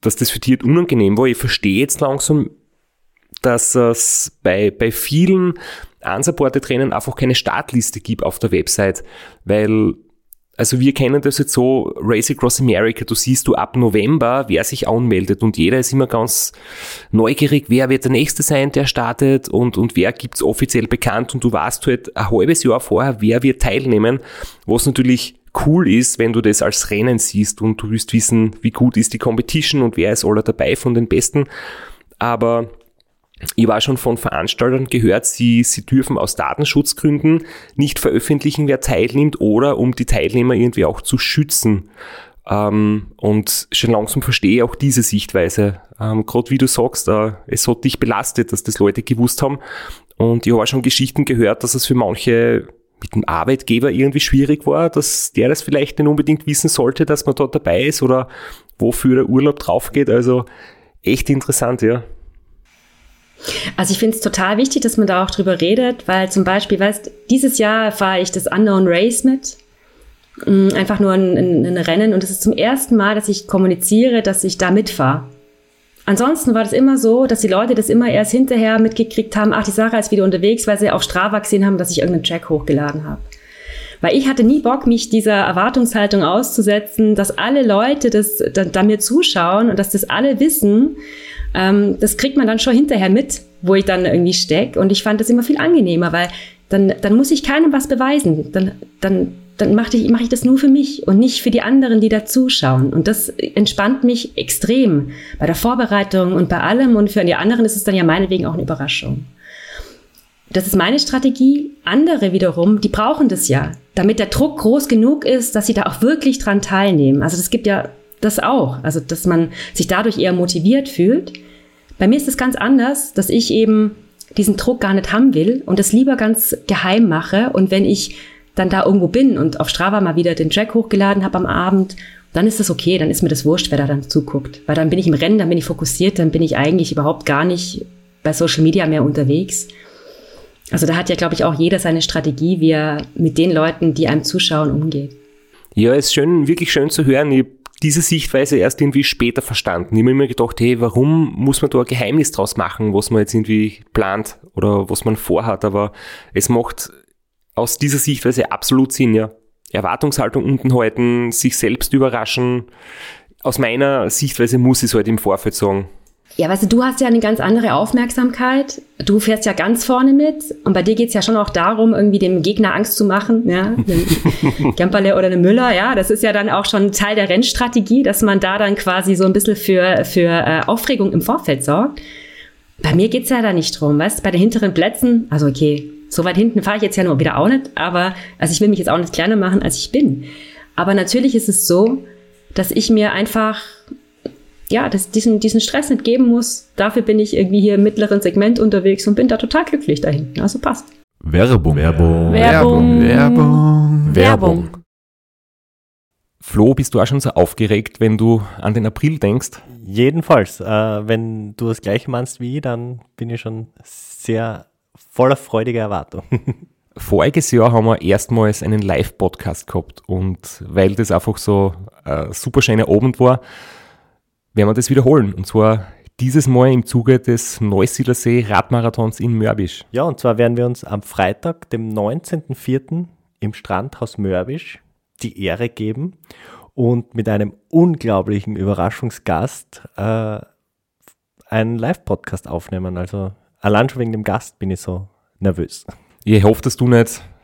dass das für dich unangenehm war. Ich verstehe jetzt langsam, dass es bei, bei vielen unsupported Trainern einfach keine Startliste gibt auf der Website, weil also wir kennen das jetzt so, Race Across America, du siehst du ab November, wer sich anmeldet und jeder ist immer ganz neugierig, wer wird der Nächste sein, der startet und, und wer gibt's offiziell bekannt und du weißt halt ein halbes Jahr vorher, wer wird teilnehmen, was natürlich cool ist, wenn du das als Rennen siehst und du wirst wissen, wie gut ist die Competition und wer ist aller dabei von den Besten. Aber ich war schon von Veranstaltern gehört, sie, sie dürfen aus Datenschutzgründen nicht veröffentlichen, wer teilnimmt oder um die Teilnehmer irgendwie auch zu schützen. Ähm, und schon langsam verstehe ich auch diese Sichtweise. Ähm, Gerade wie du sagst, äh, es hat dich belastet, dass das Leute gewusst haben. Und ich habe auch schon Geschichten gehört, dass es für manche mit dem Arbeitgeber irgendwie schwierig war, dass der das vielleicht nicht unbedingt wissen sollte, dass man dort dabei ist oder wofür der Urlaub drauf geht. Also echt interessant, ja. Also ich finde es total wichtig, dass man da auch drüber redet, weil zum Beispiel, weißt, dieses Jahr fahre ich das Unknown Race mit. Mm, einfach nur ein, ein, ein Rennen und es ist zum ersten Mal, dass ich kommuniziere, dass ich da mitfahre. Ansonsten war das immer so, dass die Leute das immer erst hinterher mitgekriegt haben, ach, die Sarah ist wieder unterwegs, weil sie auf Strava gesehen haben, dass ich irgendeinen Track hochgeladen habe. Weil ich hatte nie Bock, mich dieser Erwartungshaltung auszusetzen, dass alle Leute das da, da mir zuschauen und dass das alle wissen, ähm, das kriegt man dann schon hinterher mit, wo ich dann irgendwie stecke. Und ich fand das immer viel angenehmer, weil dann, dann muss ich keinem was beweisen. Dann, dann, dann mache ich, mach ich das nur für mich und nicht für die anderen, die da zuschauen. Und das entspannt mich extrem bei der Vorbereitung und bei allem. Und für die anderen ist es dann ja meinetwegen auch eine Überraschung. Das ist meine Strategie. Andere wiederum, die brauchen das ja, damit der Druck groß genug ist, dass sie da auch wirklich dran teilnehmen. Also das gibt ja das auch. Also, dass man sich dadurch eher motiviert fühlt. Bei mir ist es ganz anders, dass ich eben diesen Druck gar nicht haben will und das lieber ganz geheim mache. Und wenn ich dann da irgendwo bin und auf Strava mal wieder den Track hochgeladen habe am Abend, dann ist das okay, dann ist mir das wurscht, wer da dann zuguckt. Weil dann bin ich im Rennen, dann bin ich fokussiert, dann bin ich eigentlich überhaupt gar nicht bei Social Media mehr unterwegs. Also da hat ja, glaube ich, auch jeder seine Strategie, wie er mit den Leuten, die einem zuschauen, umgeht. Ja, ist schön, wirklich schön zu hören. Ich diese Sichtweise erst irgendwie später verstanden. Ich habe immer gedacht, hey, warum muss man da ein Geheimnis draus machen, was man jetzt irgendwie plant oder was man vorhat, aber es macht aus dieser Sichtweise absolut Sinn, ja. Erwartungshaltung unten halten, sich selbst überraschen. Aus meiner Sichtweise muss ich es halt im Vorfeld sagen. Ja, weißt du, du hast ja eine ganz andere Aufmerksamkeit. Du fährst ja ganz vorne mit und bei dir geht's ja schon auch darum, irgendwie dem Gegner Angst zu machen, ja, Gemperle oder einem Müller, ja, das ist ja dann auch schon Teil der Rennstrategie, dass man da dann quasi so ein bisschen für, für äh, Aufregung im Vorfeld sorgt. Bei mir geht's ja da nicht drum, weißt du, bei den hinteren Plätzen, also okay, so weit hinten fahre ich jetzt ja nur wieder auch nicht, aber also ich will mich jetzt auch nicht kleiner machen, als ich bin. Aber natürlich ist es so, dass ich mir einfach ja, das, diesen, diesen Stress nicht geben muss. Dafür bin ich irgendwie hier im mittleren Segment unterwegs und bin da total glücklich dahin. Also passt. Werbung. Werbung. Werbung. Werbung. Werbung. Flo, bist du auch schon so aufgeregt, wenn du an den April denkst? Jedenfalls, äh, wenn du das gleiche meinst wie ich, dann bin ich schon sehr voller freudiger Erwartung. Voriges Jahr haben wir erstmals einen Live-Podcast gehabt und weil das einfach so ein super schöner Abend war, werden wir das wiederholen. Und zwar dieses Mal im Zuge des Neusiedlersee Radmarathons in Mörbisch. Ja, und zwar werden wir uns am Freitag, dem 19.04. im Strandhaus Mörbisch die Ehre geben und mit einem unglaublichen Überraschungsgast äh, einen Live-Podcast aufnehmen. Also allein schon wegen dem Gast bin ich so nervös. Ich hoffe, dass du nicht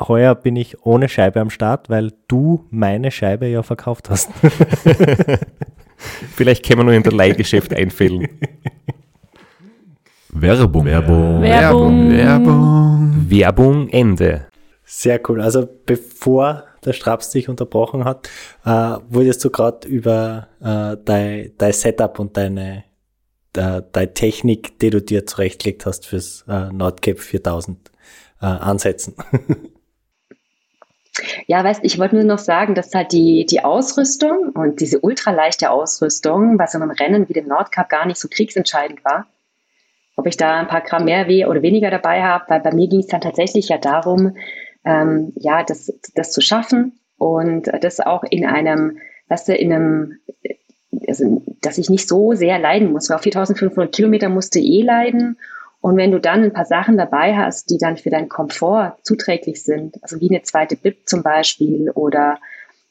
Heuer bin ich ohne Scheibe am Start, weil du meine Scheibe ja verkauft hast. Vielleicht können wir nur in der Leihgeschäft einfällen. Werbung. Werbung. Werbung. Werbung. Werbung Ende. Sehr cool. Also bevor der Straps dich unterbrochen hat, äh, wurdest du gerade über äh, dein, dein Setup und deine, de, deine Technik, die du dir zurechtgelegt hast fürs äh, Nordcape 4000 äh, ansetzen. Ja, weißt, ich wollte nur noch sagen, dass halt die, die Ausrüstung und diese ultraleichte Ausrüstung bei so einem Rennen wie dem Nordcup gar nicht so kriegsentscheidend war. Ob ich da ein paar Gramm mehr oder weniger dabei habe, weil bei mir ging es dann tatsächlich ja darum, ähm, ja, das, das zu schaffen und das auch in einem, weißt du, in einem, also, dass ich nicht so sehr leiden muss, weil auf 4500 Kilometer musste eh leiden und wenn du dann ein paar Sachen dabei hast, die dann für deinen Komfort zuträglich sind, also wie eine zweite Bib zum Beispiel oder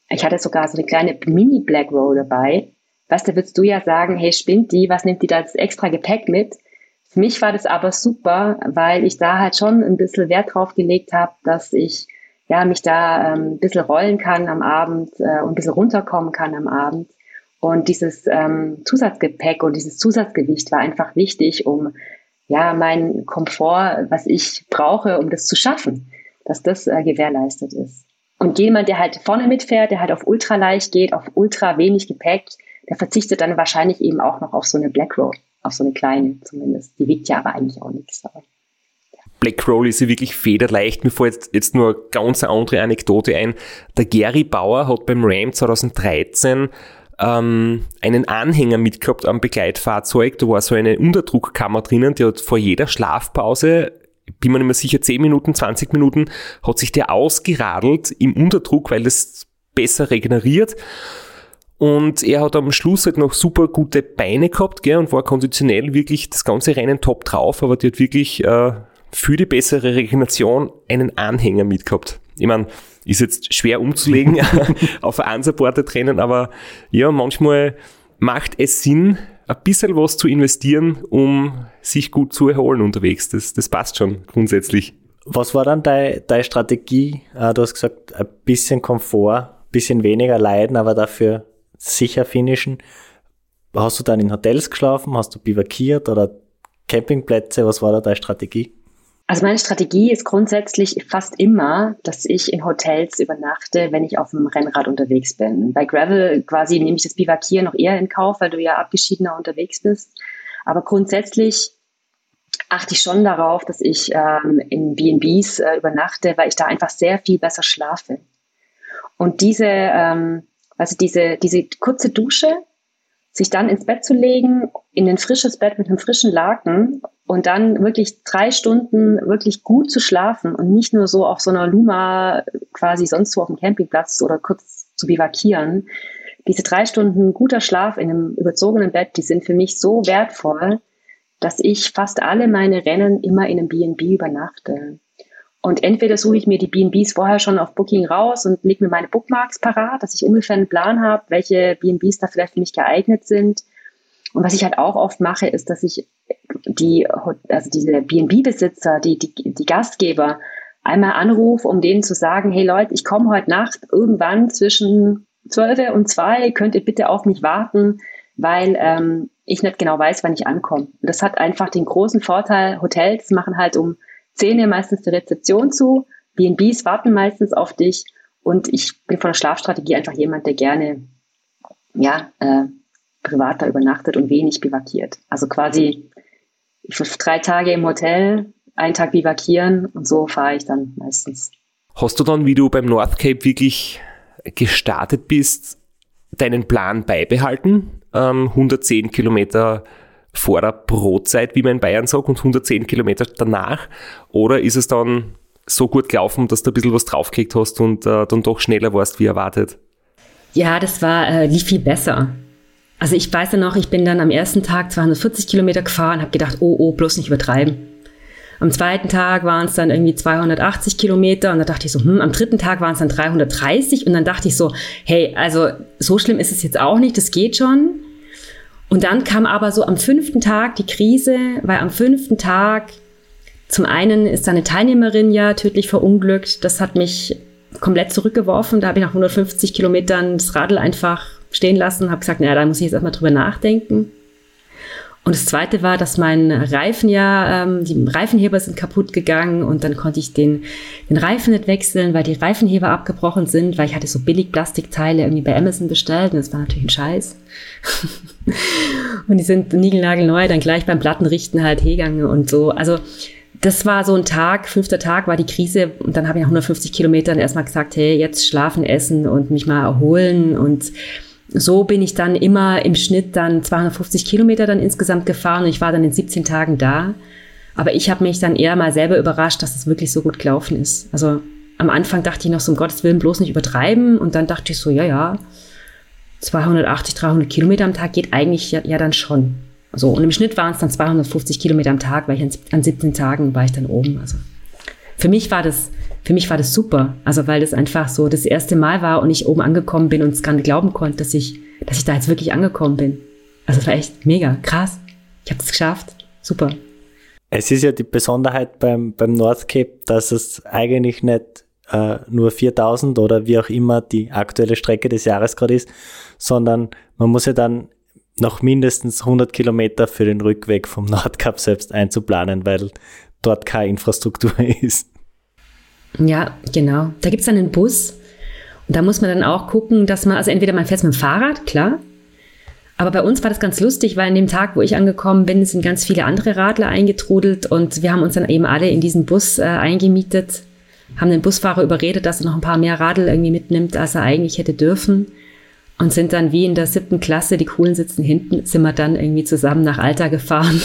ich hatte sogar so eine kleine Mini Black Roll dabei, weißt du, würdest du ja sagen, hey, spinnt die, was nimmt die da das extra Gepäck mit? Für mich war das aber super, weil ich da halt schon ein bisschen Wert drauf gelegt habe, dass ich ja mich da ähm, ein bisschen rollen kann am Abend äh, und ein bisschen runterkommen kann am Abend. Und dieses ähm, Zusatzgepäck und dieses Zusatzgewicht war einfach wichtig, um ja meinen Komfort, was ich brauche, um das zu schaffen. dass das äh, gewährleistet ist. Und jemand, der halt vorne mitfährt, der halt auf ultra leicht geht, auf ultra wenig Gepäck, der verzichtet dann wahrscheinlich eben auch noch auf so eine Black Roll, auf so eine kleine zumindest. Die wiegt ja aber eigentlich auch nichts. Aber Black Roll ist ja wirklich federleicht. Mir fällt jetzt, jetzt nur eine ganz andere Anekdote ein. Der Gary Bauer hat beim Ram 2013 ähm, einen Anhänger mitgehabt am Begleitfahrzeug. Da war so eine Unterdruckkammer drinnen, die hat vor jeder Schlafpause bin mir nicht mehr sicher, 10 Minuten, 20 Minuten, hat sich der ausgeradelt im Unterdruck, weil das besser regeneriert. Und er hat am Schluss halt noch super gute Beine gehabt, gell, und war konditionell wirklich das ganze Rennen top drauf, aber die hat wirklich äh, für die bessere Regeneration einen Anhänger mitgehabt. Ich meine, ist jetzt schwer umzulegen auf unsupported Rennen, aber ja, manchmal macht es Sinn, ein bisschen was zu investieren, um sich gut zu erholen unterwegs. Das, das passt schon grundsätzlich. Was war dann deine, deine Strategie? Äh, du hast gesagt, ein bisschen Komfort, ein bisschen weniger leiden, aber dafür sicher finishen. Hast du dann in Hotels geschlafen? Hast du bivakiert oder Campingplätze? Was war da deine Strategie? Also meine Strategie ist grundsätzlich fast immer, dass ich in Hotels übernachte, wenn ich auf dem Rennrad unterwegs bin. Bei Gravel quasi nehme ich das Bivakieren noch eher in Kauf, weil du ja abgeschiedener unterwegs bist. Aber grundsätzlich achte ich schon darauf, dass ich ähm, in B&Bs äh, übernachte, weil ich da einfach sehr viel besser schlafe. Und diese, ähm, also diese, diese kurze Dusche, sich dann ins Bett zu legen, in ein frisches Bett mit einem frischen Laken und dann wirklich drei Stunden wirklich gut zu schlafen und nicht nur so auf so einer Luma quasi sonst wo auf dem Campingplatz oder kurz zu bivakieren. Diese drei Stunden guter Schlaf in einem überzogenen Bett, die sind für mich so wertvoll, dass ich fast alle meine Rennen immer in einem B&B übernachte. Und entweder suche ich mir die B&Bs vorher schon auf Booking raus und lege mir meine Bookmarks parat, dass ich ungefähr einen Plan habe, welche B&Bs da vielleicht für mich geeignet sind. Und was ich halt auch oft mache, ist, dass ich die, also diese B&B-Besitzer, die, die, die Gastgeber einmal anrufe, um denen zu sagen, hey Leute, ich komme heute Nacht irgendwann zwischen 12 und 2, könnt ihr bitte auf mich warten, weil ähm, ich nicht genau weiß, wann ich ankomme. Das hat einfach den großen Vorteil, Hotels machen halt um 10 Uhr meistens die Rezeption zu, B&Bs warten meistens auf dich und ich bin von der Schlafstrategie einfach jemand, der gerne ja, äh, privat übernachtet und wenig bivakiert. Also quasi drei Tage im Hotel, einen Tag bivakieren und so fahre ich dann meistens. Hast du dann, wie du beim North Cape wirklich gestartet bist, deinen Plan beibehalten? Ähm, 110 Kilometer vor der Brotzeit, wie man in Bayern sagt, und 110 Kilometer danach? Oder ist es dann so gut gelaufen, dass du ein bisschen was draufgekriegt hast und äh, dann doch schneller warst wie erwartet? Ja, das war, äh, lief viel besser. Also ich weiß ja noch, ich bin dann am ersten Tag 240 Kilometer gefahren, habe gedacht, oh, oh, bloß nicht übertreiben. Am zweiten Tag waren es dann irgendwie 280 Kilometer und da dachte ich so, hm, am dritten Tag waren es dann 330 und dann dachte ich so, hey, also so schlimm ist es jetzt auch nicht, das geht schon. Und dann kam aber so am fünften Tag die Krise, weil am fünften Tag zum einen ist eine Teilnehmerin ja tödlich verunglückt. Das hat mich komplett zurückgeworfen. Da habe ich nach 150 Kilometern das Radl einfach stehen lassen, habe gesagt, naja, da muss ich jetzt erstmal drüber nachdenken. Und das zweite war, dass mein Reifen ja, ähm, die Reifenheber sind kaputt gegangen und dann konnte ich den, den Reifen nicht wechseln, weil die Reifenheber abgebrochen sind, weil ich hatte so billig Plastikteile irgendwie bei Amazon bestellt und das war natürlich ein Scheiß. und die sind niegelnagelneu, dann gleich beim Plattenrichten halt hergegangen und so. Also das war so ein Tag, fünfter Tag war die Krise und dann habe ich nach 150 Kilometern erstmal gesagt, hey, jetzt schlafen, essen und mich mal erholen und so bin ich dann immer im Schnitt dann 250 Kilometer dann insgesamt gefahren und ich war dann in 17 Tagen da. Aber ich habe mich dann eher mal selber überrascht, dass es das wirklich so gut gelaufen ist. Also am Anfang dachte ich noch so, um Gottes Willen bloß nicht übertreiben. Und dann dachte ich so, ja, ja, 280, 300 Kilometer am Tag geht eigentlich ja, ja dann schon. So, und im Schnitt waren es dann 250 Kilometer am Tag, weil ich an, an 17 Tagen war ich dann oben. Also für mich war das für mich war das super. Also weil das einfach so das erste Mal war und ich oben angekommen bin und es gar nicht glauben konnte, dass ich, dass ich da jetzt wirklich angekommen bin. Also es war echt mega, krass. Ich habe es geschafft. Super. Es ist ja die Besonderheit beim, beim North Cape, dass es eigentlich nicht äh, nur 4000 oder wie auch immer die aktuelle Strecke des Jahres gerade ist, sondern man muss ja dann noch mindestens 100 Kilometer für den Rückweg vom Nordkap selbst einzuplanen, weil dort keine Infrastruktur ist. Ja, genau. Da gibt es dann einen Bus. Und da muss man dann auch gucken, dass man, also entweder man fährt mit dem Fahrrad, klar. Aber bei uns war das ganz lustig, weil an dem Tag, wo ich angekommen bin, sind ganz viele andere Radler eingetrudelt und wir haben uns dann eben alle in diesen Bus äh, eingemietet, haben den Busfahrer überredet, dass er noch ein paar mehr Radl irgendwie mitnimmt, als er eigentlich hätte dürfen und sind dann wie in der siebten Klasse, die coolen sitzen hinten, sind wir dann irgendwie zusammen nach Alta gefahren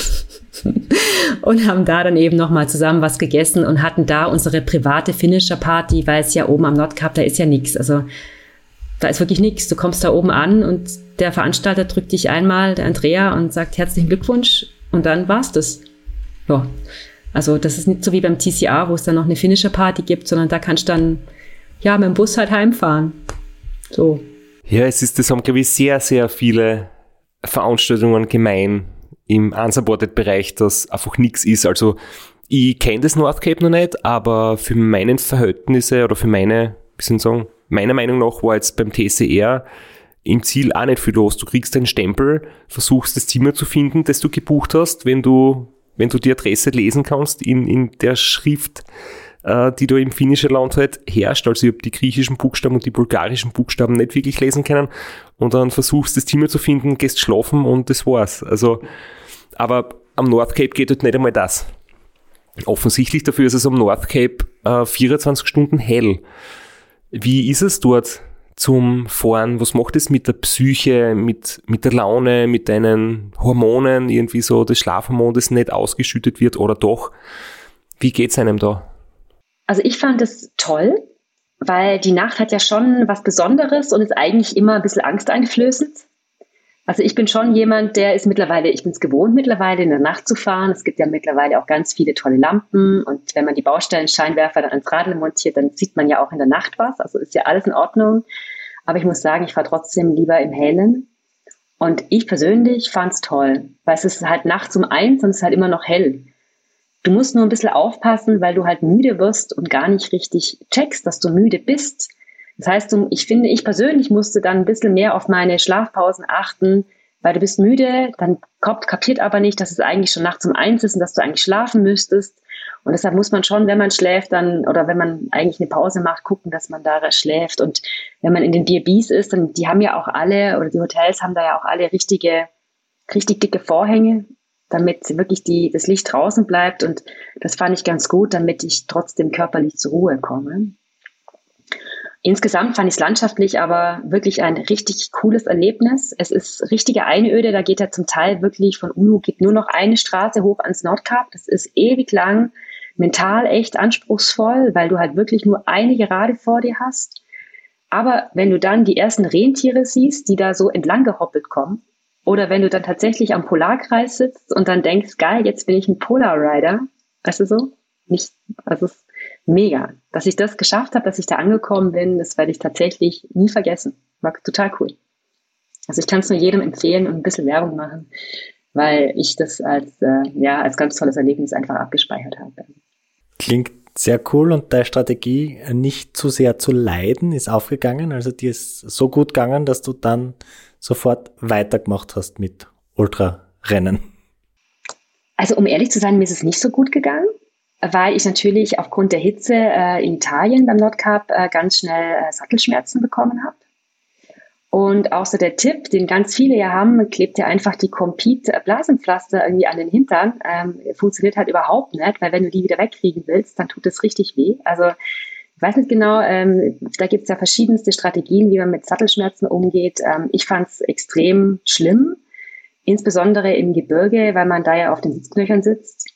und haben da dann eben nochmal zusammen was gegessen und hatten da unsere private Finisher-Party, weil es ja oben am Nordkap, da ist ja nichts. Also da ist wirklich nichts. Du kommst da oben an und der Veranstalter drückt dich einmal, der Andrea, und sagt herzlichen Glückwunsch und dann war's das. Ja. Also das ist nicht so wie beim TCA, wo es dann noch eine Finisher-Party gibt, sondern da kannst du dann ja mit dem Bus halt heimfahren. So. Ja, es ist, das haben, glaube ich, sehr, sehr viele Veranstaltungen gemein im Unsupported-Bereich, dass einfach nichts ist. Also ich kenne das North Cape noch nicht, aber für meine Verhältnisse oder für meine, wie soll ich sagen, meiner Meinung nach war jetzt beim TCR im Ziel auch nicht viel los. Du kriegst einen Stempel, versuchst das Zimmer zu finden, das du gebucht hast, wenn du, wenn du die Adresse lesen kannst in, in der Schrift, äh, die da im finnischen Land halt herrscht. Also ich habe die griechischen Buchstaben und die bulgarischen Buchstaben nicht wirklich lesen können. Und dann versuchst das Zimmer zu finden, gehst schlafen und das war's. Also, aber am North Cape geht halt nicht einmal das. Offensichtlich dafür ist es am North Cape äh, 24 Stunden hell. Wie ist es dort zum Fahren? Was macht es mit der Psyche, mit, mit der Laune, mit deinen Hormonen, irgendwie so das Schlafhormon, das nicht ausgeschüttet wird oder doch? Wie geht's einem da? Also ich fand es toll, weil die Nacht hat ja schon was Besonderes und ist eigentlich immer ein bisschen angsteinflößend. Also ich bin schon jemand, der ist mittlerweile, ich bin es gewohnt mittlerweile in der Nacht zu fahren. Es gibt ja mittlerweile auch ganz viele tolle Lampen und wenn man die Baustellenscheinwerfer dann ans Radl montiert, dann sieht man ja auch in der Nacht was. Also ist ja alles in Ordnung. Aber ich muss sagen, ich fahre trotzdem lieber im Hellen. Und ich persönlich fand es toll, weil es ist halt nachts um eins und es ist halt immer noch hell. Du musst nur ein bisschen aufpassen, weil du halt müde wirst und gar nicht richtig checkst, dass du müde bist. Das heißt, ich finde, ich persönlich musste dann ein bisschen mehr auf meine Schlafpausen achten, weil du bist müde, dann kommt, kapiert aber nicht, dass es eigentlich schon nachts um eins ist und dass du eigentlich schlafen müsstest. Und deshalb muss man schon, wenn man schläft, dann, oder wenn man eigentlich eine Pause macht, gucken, dass man da schläft. Und wenn man in den B&Bs ist, dann, die haben ja auch alle, oder die Hotels haben da ja auch alle richtige, richtig dicke Vorhänge damit wirklich die, das Licht draußen bleibt. Und das fand ich ganz gut, damit ich trotzdem körperlich zur Ruhe komme. Insgesamt fand ich es landschaftlich aber wirklich ein richtig cooles Erlebnis. Es ist richtige Einöde, da geht ja zum Teil wirklich von Ulu geht nur noch eine Straße hoch ans Nordkap. Das ist ewig lang, mental echt anspruchsvoll, weil du halt wirklich nur eine Gerade vor dir hast. Aber wenn du dann die ersten Rentiere siehst, die da so entlang gehoppelt kommen, oder wenn du dann tatsächlich am Polarkreis sitzt und dann denkst, geil, jetzt bin ich ein Polar Rider, weißt du so? Nicht, also ist mega. Dass ich das geschafft habe, dass ich da angekommen bin, das werde ich tatsächlich nie vergessen. War total cool. Also ich kann es nur jedem empfehlen und ein bisschen Werbung machen, weil ich das als, äh, ja, als ganz tolles Erlebnis einfach abgespeichert habe. Klingt sehr cool und deine Strategie, nicht zu sehr zu leiden, ist aufgegangen. Also dir ist so gut gegangen, dass du dann sofort weitergemacht hast mit Ultrarennen? Also um ehrlich zu sein, mir ist es nicht so gut gegangen, weil ich natürlich aufgrund der Hitze äh, in Italien beim Nordkap äh, ganz schnell äh, Sattelschmerzen bekommen habe. Und auch so der Tipp, den ganz viele ja haben, klebt ja einfach die Compete Blasenpflaster irgendwie an den Hintern. Ähm, funktioniert halt überhaupt nicht, weil wenn du die wieder wegkriegen willst, dann tut es richtig weh. Also weiß nicht genau, ähm, da gibt es ja verschiedenste Strategien, wie man mit Sattelschmerzen umgeht. Ähm, ich fand es extrem schlimm, insbesondere im Gebirge, weil man da ja auf den Sitzknöchern sitzt.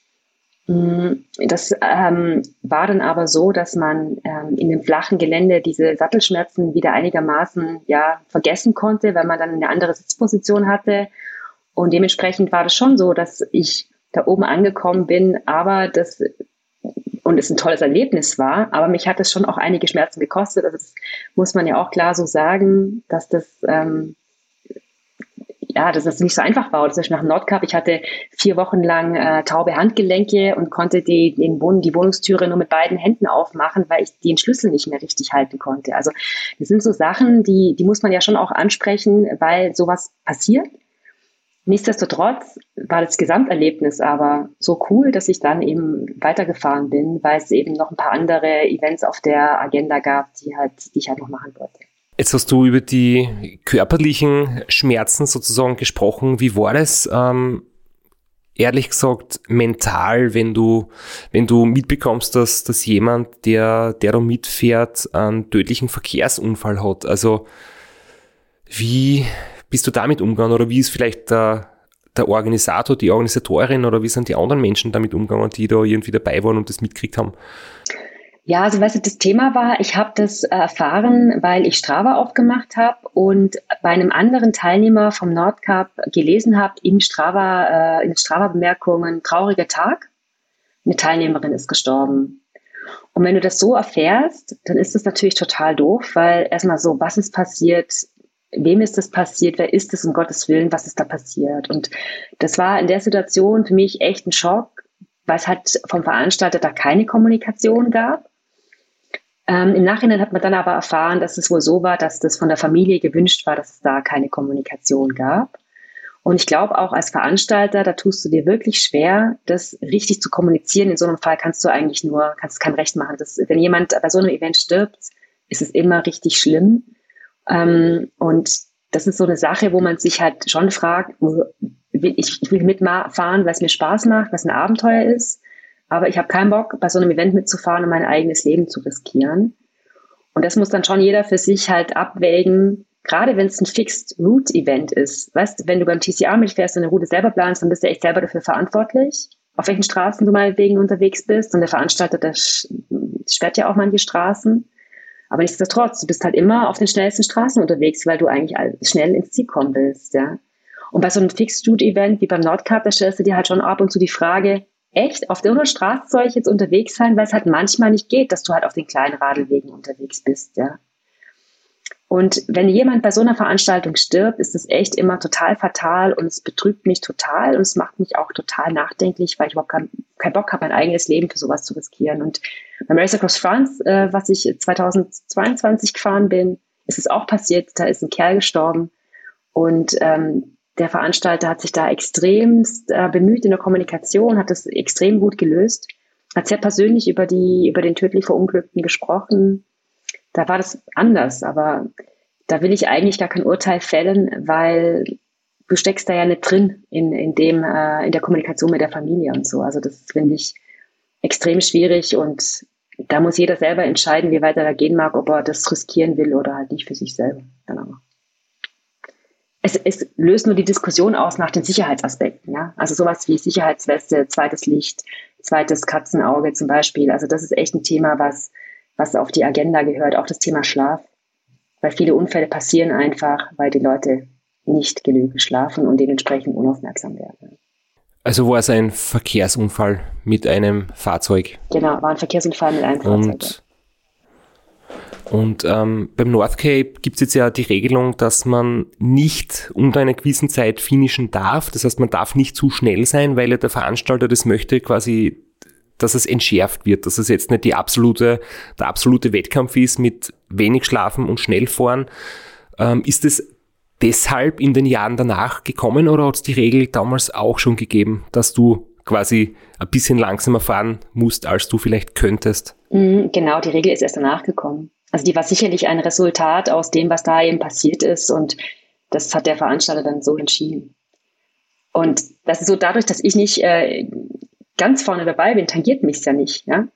Mm, das ähm, war dann aber so, dass man ähm, in dem flachen Gelände diese Sattelschmerzen wieder einigermaßen ja vergessen konnte, weil man dann eine andere Sitzposition hatte. Und dementsprechend war das schon so, dass ich da oben angekommen bin, aber das und es ein tolles Erlebnis war, aber mich hat es schon auch einige Schmerzen gekostet. Also das muss man ja auch klar so sagen, dass das ähm, ja, dass das nicht so einfach war. Zum Beispiel nach Nordkap, ich hatte vier Wochen lang äh, taube Handgelenke und konnte die, den Wohn die Wohnungstüre nur mit beiden Händen aufmachen, weil ich den Schlüssel nicht mehr richtig halten konnte. Also das sind so Sachen, die, die muss man ja schon auch ansprechen, weil sowas passiert. Nichtsdestotrotz war das Gesamterlebnis aber so cool, dass ich dann eben weitergefahren bin, weil es eben noch ein paar andere Events auf der Agenda gab, die halt, die ich halt noch machen wollte. Jetzt hast du über die körperlichen Schmerzen sozusagen gesprochen. Wie war das? Ähm, ehrlich gesagt mental, wenn du, wenn du mitbekommst, dass, dass jemand, der, der da mitfährt, einen tödlichen Verkehrsunfall hat. Also, wie bist du damit umgegangen oder wie ist vielleicht der, der Organisator, die Organisatorin oder wie sind die anderen Menschen damit umgegangen, die da irgendwie dabei waren und das mitgekriegt haben? Ja, also weißt du, das Thema war, ich habe das erfahren, weil ich Strava aufgemacht habe und bei einem anderen Teilnehmer vom Nordcup gelesen habe, in Strava, äh, in Strava-Bemerkungen, trauriger Tag, eine Teilnehmerin ist gestorben. Und wenn du das so erfährst, dann ist das natürlich total doof, weil erstmal so, was ist passiert, wem ist das passiert, wer ist es um Gottes Willen, was ist da passiert? Und das war in der Situation für mich echt ein Schock, weil es halt vom Veranstalter da keine Kommunikation gab. Ähm, Im Nachhinein hat man dann aber erfahren, dass es wohl so war, dass das von der Familie gewünscht war, dass es da keine Kommunikation gab. Und ich glaube auch als Veranstalter, da tust du dir wirklich schwer, das richtig zu kommunizieren. In so einem Fall kannst du eigentlich nur, kannst kein Recht machen. Das, wenn jemand bei so einem Event stirbt, ist es immer richtig schlimm. Ähm, und das ist so eine Sache, wo man sich halt schon fragt, ich, ich will mitfahren, weil es mir Spaß macht, was ein Abenteuer ist. Aber ich habe keinen Bock, bei so einem Event mitzufahren und mein eigenes Leben zu riskieren. Und das muss dann schon jeder für sich halt abwägen, gerade wenn es ein Fixed Route Event ist. Weißt, wenn du beim TCA mitfährst und eine Route selber planst, dann bist du echt selber dafür verantwortlich, auf welchen Straßen du meinetwegen unterwegs bist. Und der Veranstalter, der sperrt ja auch manche Straßen. Aber nichtsdestotrotz, du bist halt immer auf den schnellsten Straßen unterwegs, weil du eigentlich schnell ins Ziel kommen willst, ja. Und bei so einem Fixed Route Event wie beim Nordcup, da stellst du dir halt schon ab und zu die Frage, echt, auf der Straße soll ich jetzt unterwegs sein, weil es halt manchmal nicht geht, dass du halt auf den kleinen Radlwegen unterwegs bist, ja. Und wenn jemand bei so einer Veranstaltung stirbt, ist es echt immer total fatal und es betrübt mich total und es macht mich auch total nachdenklich, weil ich überhaupt keinen kein Bock habe, mein eigenes Leben für sowas zu riskieren. Und beim Race Across France, äh, was ich 2022 gefahren bin, ist es auch passiert. Da ist ein Kerl gestorben und ähm, der Veranstalter hat sich da extremst äh, bemüht in der Kommunikation, hat das extrem gut gelöst, hat sehr persönlich über die, über den tödlich Verunglückten gesprochen. Da war das anders, aber da will ich eigentlich gar kein Urteil fällen, weil du steckst da ja nicht drin in, in dem, äh, in der Kommunikation mit der Familie und so. Also das finde ich extrem schwierig und da muss jeder selber entscheiden, wie weit er da gehen mag, ob er das riskieren will oder halt nicht für sich selber. Genau es, es löst nur die Diskussion aus nach den Sicherheitsaspekten. Ja? Also sowas wie Sicherheitsweste, zweites Licht, zweites Katzenauge zum Beispiel. Also das ist echt ein Thema, was, was auf die Agenda gehört. Auch das Thema Schlaf. Weil viele Unfälle passieren einfach, weil die Leute nicht genügend schlafen und dementsprechend unaufmerksam werden. Also war es ein Verkehrsunfall mit einem Fahrzeug? Genau, war ein Verkehrsunfall mit einem Fahrzeug. Und und ähm, beim North Cape gibt es jetzt ja die Regelung, dass man nicht unter einer gewissen Zeit finishen darf. Das heißt, man darf nicht zu schnell sein, weil ja der Veranstalter das möchte, quasi, dass es entschärft wird, dass es jetzt nicht die absolute, der absolute Wettkampf ist mit wenig Schlafen und schnell fahren. Ähm, ist es deshalb in den Jahren danach gekommen oder hat es die Regel damals auch schon gegeben, dass du quasi ein bisschen langsamer fahren musst, als du vielleicht könntest? Mhm, genau, die Regel ist erst danach gekommen. Also die war sicherlich ein Resultat aus dem, was da eben passiert ist und das hat der Veranstalter dann so entschieden. Und das ist so dadurch, dass ich nicht äh, ganz vorne dabei bin, tangiert mich ja nicht, ja.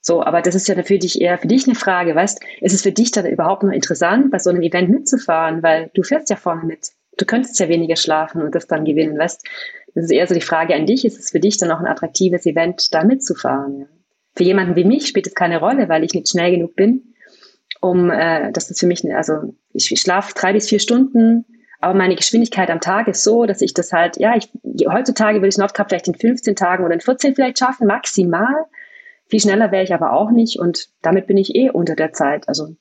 So, aber das ist ja für dich eher für dich eine Frage, weißt, ist es für dich dann überhaupt noch interessant, bei so einem Event mitzufahren, weil du fährst ja vorne mit. Du könntest ja weniger schlafen und das dann gewinnen, weißt. Das ist eher so die Frage an dich, ist es für dich dann auch ein attraktives Event, da mitzufahren, ja? Für jemanden wie mich spielt es keine Rolle, weil ich nicht schnell genug bin um, äh, das ist für mich, also ich schlafe drei bis vier Stunden, aber meine Geschwindigkeit am Tag ist so, dass ich das halt, ja, ich, heutzutage würde ich Nordcup vielleicht in 15 Tagen oder in 14 vielleicht schaffen, maximal. Viel schneller wäre ich aber auch nicht und damit bin ich eh unter der Zeit. Also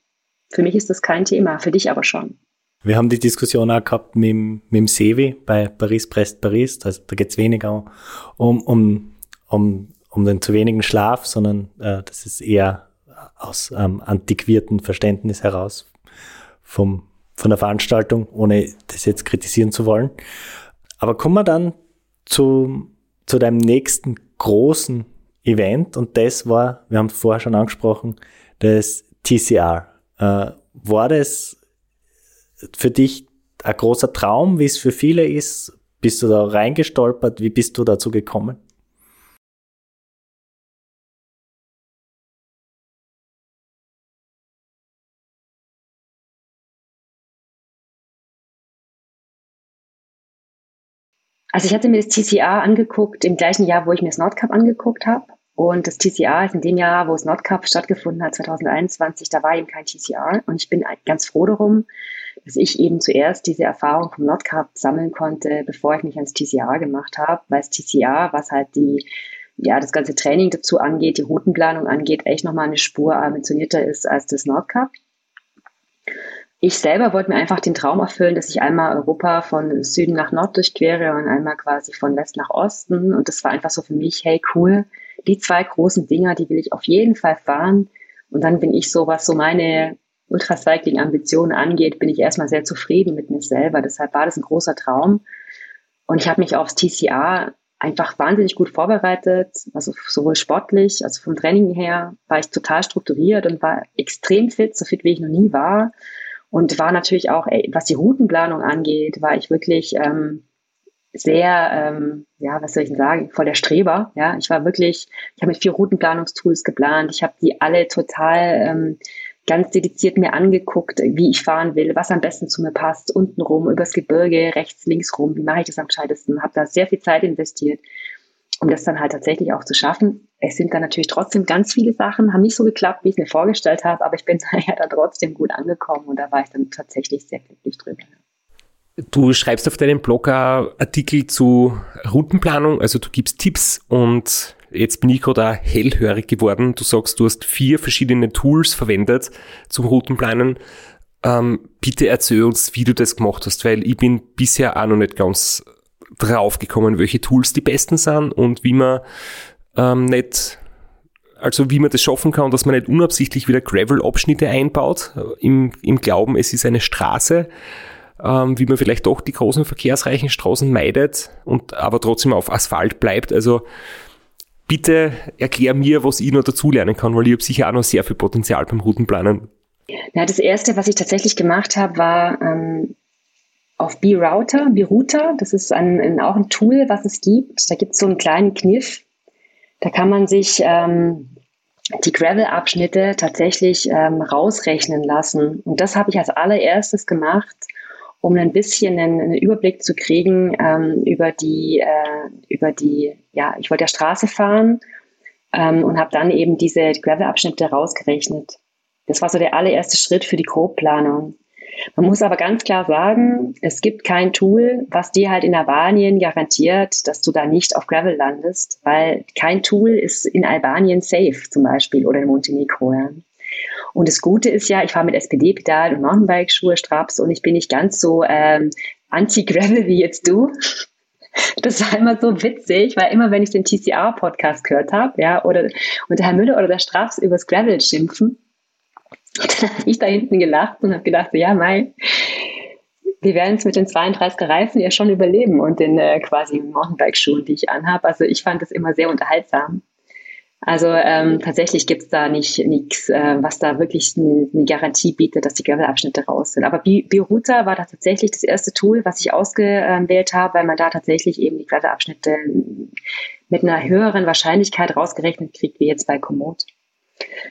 für mich ist das kein Thema, für dich aber schon. Wir haben die Diskussion auch gehabt mit, mit dem Sevi bei Paris-Brest-Paris. Also da geht es weniger um, um, um, um den zu wenigen Schlaf, sondern äh, das ist eher aus ähm, antiquierten Verständnis heraus vom, von der Veranstaltung, ohne das jetzt kritisieren zu wollen. Aber kommen wir dann zu, zu deinem nächsten großen Event und das war, wir haben es vorher schon angesprochen, das TCR. Äh, war das für dich ein großer Traum, wie es für viele ist? Bist du da reingestolpert? Wie bist du dazu gekommen? Also ich hatte mir das TCA angeguckt im gleichen Jahr, wo ich mir das Nordcup angeguckt habe. Und das TCA ist in dem Jahr, wo das Nordcup stattgefunden hat, 2021, da war eben kein TCA. Und ich bin ganz froh darum, dass ich eben zuerst diese Erfahrung vom Nordcup sammeln konnte, bevor ich mich ans TCA gemacht habe. Weil das TCA, was halt die, ja, das ganze Training dazu angeht, die Routenplanung angeht, echt nochmal eine Spur ambitionierter ist als das Nordcup. Ich selber wollte mir einfach den Traum erfüllen, dass ich einmal Europa von Süden nach Nord durchquere und einmal quasi von West nach Osten. Und das war einfach so für mich, hey cool, die zwei großen Dinger, die will ich auf jeden Fall fahren. Und dann bin ich so, was so meine Ultracycling-Ambitionen angeht, bin ich erstmal sehr zufrieden mit mir selber. Deshalb war das ein großer Traum. Und ich habe mich aufs TCA einfach wahnsinnig gut vorbereitet, also sowohl sportlich, also vom Training her war ich total strukturiert und war extrem fit, so fit wie ich noch nie war. Und war natürlich auch, was die Routenplanung angeht, war ich wirklich ähm, sehr, ähm, ja, was soll ich denn sagen, voll der Streber. Ja, ich war wirklich, ich habe mit vier Routenplanungstools geplant. Ich habe die alle total ähm, ganz dediziert mir angeguckt, wie ich fahren will, was am besten zu mir passt, unten rum, übers Gebirge, rechts, links rum, wie mache ich das am gescheitesten, habe da sehr viel Zeit investiert um das dann halt tatsächlich auch zu schaffen. Es sind dann natürlich trotzdem ganz viele Sachen, haben nicht so geklappt, wie ich es mir vorgestellt habe, aber ich bin ja da trotzdem gut angekommen und da war ich dann tatsächlich sehr glücklich drüber. Du schreibst auf deinem Blog Artikel zu Routenplanung, also du gibst Tipps und jetzt bin ich gerade hellhörig geworden. Du sagst, du hast vier verschiedene Tools verwendet zum Routenplanen. Ähm, bitte erzähl uns, wie du das gemacht hast, weil ich bin bisher auch noch nicht ganz draufgekommen, welche Tools die besten sind und wie man ähm, nicht, also wie man das schaffen kann, dass man nicht unabsichtlich wieder Gravel-Abschnitte einbaut, im, im Glauben, es ist eine Straße, ähm, wie man vielleicht doch die großen verkehrsreichen Straßen meidet und aber trotzdem auf Asphalt bleibt. Also bitte erklär mir, was ich noch dazulernen kann, weil ich habe sicher auch noch sehr viel Potenzial beim Routenplanen. Ja, das erste, was ich tatsächlich gemacht habe, war ähm, auf B-Router, B-Router, das ist ein, ein, auch ein Tool, was es gibt. Da gibt es so einen kleinen Kniff. Da kann man sich ähm, die Gravel-Abschnitte tatsächlich ähm, rausrechnen lassen. Und das habe ich als allererstes gemacht, um ein bisschen einen, einen Überblick zu kriegen ähm, über die, äh, über die, ja, ich wollte ja Straße fahren ähm, und habe dann eben diese Gravel-Abschnitte rausgerechnet. Das war so der allererste Schritt für die Grobplanung. Man muss aber ganz klar sagen, es gibt kein Tool, was dir halt in Albanien garantiert, dass du da nicht auf Gravel landest, weil kein Tool ist in Albanien safe zum Beispiel oder in Montenegro. Ja. Und das Gute ist ja, ich fahre mit SPD-Pedal und Mountainbike-Schuhe, Straps und ich bin nicht ganz so ähm, anti-Gravel wie jetzt du. Das war immer so witzig, weil immer, wenn ich den TCR-Podcast gehört habe, ja, oder und der Herr Müller oder der Straps übers Gravel schimpfen, dann habe ich da hinten gelacht und habe gedacht, ja, Mai, wir werden es mit den 32er Reifen ja schon überleben und den äh, quasi Mountainbike-Schuhen, die ich anhabe. Also ich fand das immer sehr unterhaltsam. Also ähm, tatsächlich gibt's da nicht nichts, äh, was da wirklich eine, eine Garantie bietet, dass die Gravel-Abschnitte raus sind. Aber Biruta war da tatsächlich das erste Tool, was ich ausgewählt habe, weil man da tatsächlich eben die Gravel-Abschnitte mit einer höheren Wahrscheinlichkeit rausgerechnet kriegt, wie jetzt bei Komoot.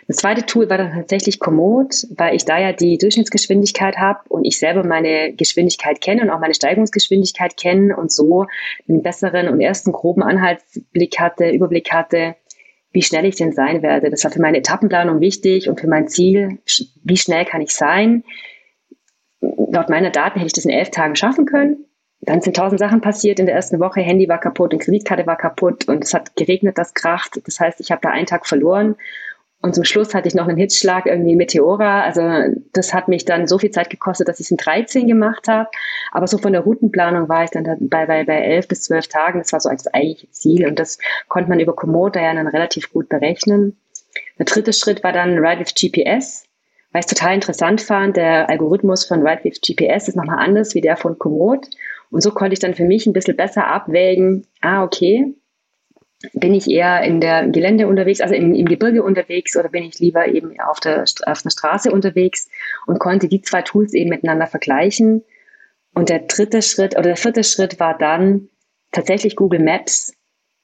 Das zweite Tool war dann tatsächlich Komoot, weil ich da ja die Durchschnittsgeschwindigkeit habe und ich selber meine Geschwindigkeit kenne und auch meine Steigungsgeschwindigkeit kenne und so einen besseren und ersten groben Anhaltsblick hatte, Überblick hatte, wie schnell ich denn sein werde. Das war für meine Etappenplanung wichtig und für mein Ziel, wie schnell kann ich sein. Laut meiner Daten hätte ich das in elf Tagen schaffen können. Dann sind tausend Sachen passiert in der ersten Woche. Handy war kaputt und Kreditkarte war kaputt und es hat geregnet, das kracht. Das heißt, ich habe da einen Tag verloren und zum Schluss hatte ich noch einen Hitzschlag, irgendwie Meteora. Also das hat mich dann so viel Zeit gekostet, dass ich es in 13 gemacht habe. Aber so von der Routenplanung war ich dann bei, bei, bei 11 bis 12 Tagen. Das war so als eigentliche Ziel. Und das konnte man über Komodo ja dann relativ gut berechnen. Der dritte Schritt war dann Ride with GPS, weil ich es total interessant fand. Der Algorithmus von Ride with GPS ist nochmal anders wie der von Komoot. Und so konnte ich dann für mich ein bisschen besser abwägen, ah, okay, bin ich eher in der Gelände unterwegs, also im, im Gebirge unterwegs oder bin ich lieber eben auf der, auf der Straße unterwegs und konnte die zwei Tools eben miteinander vergleichen. Und der dritte Schritt oder der vierte Schritt war dann tatsächlich Google Maps,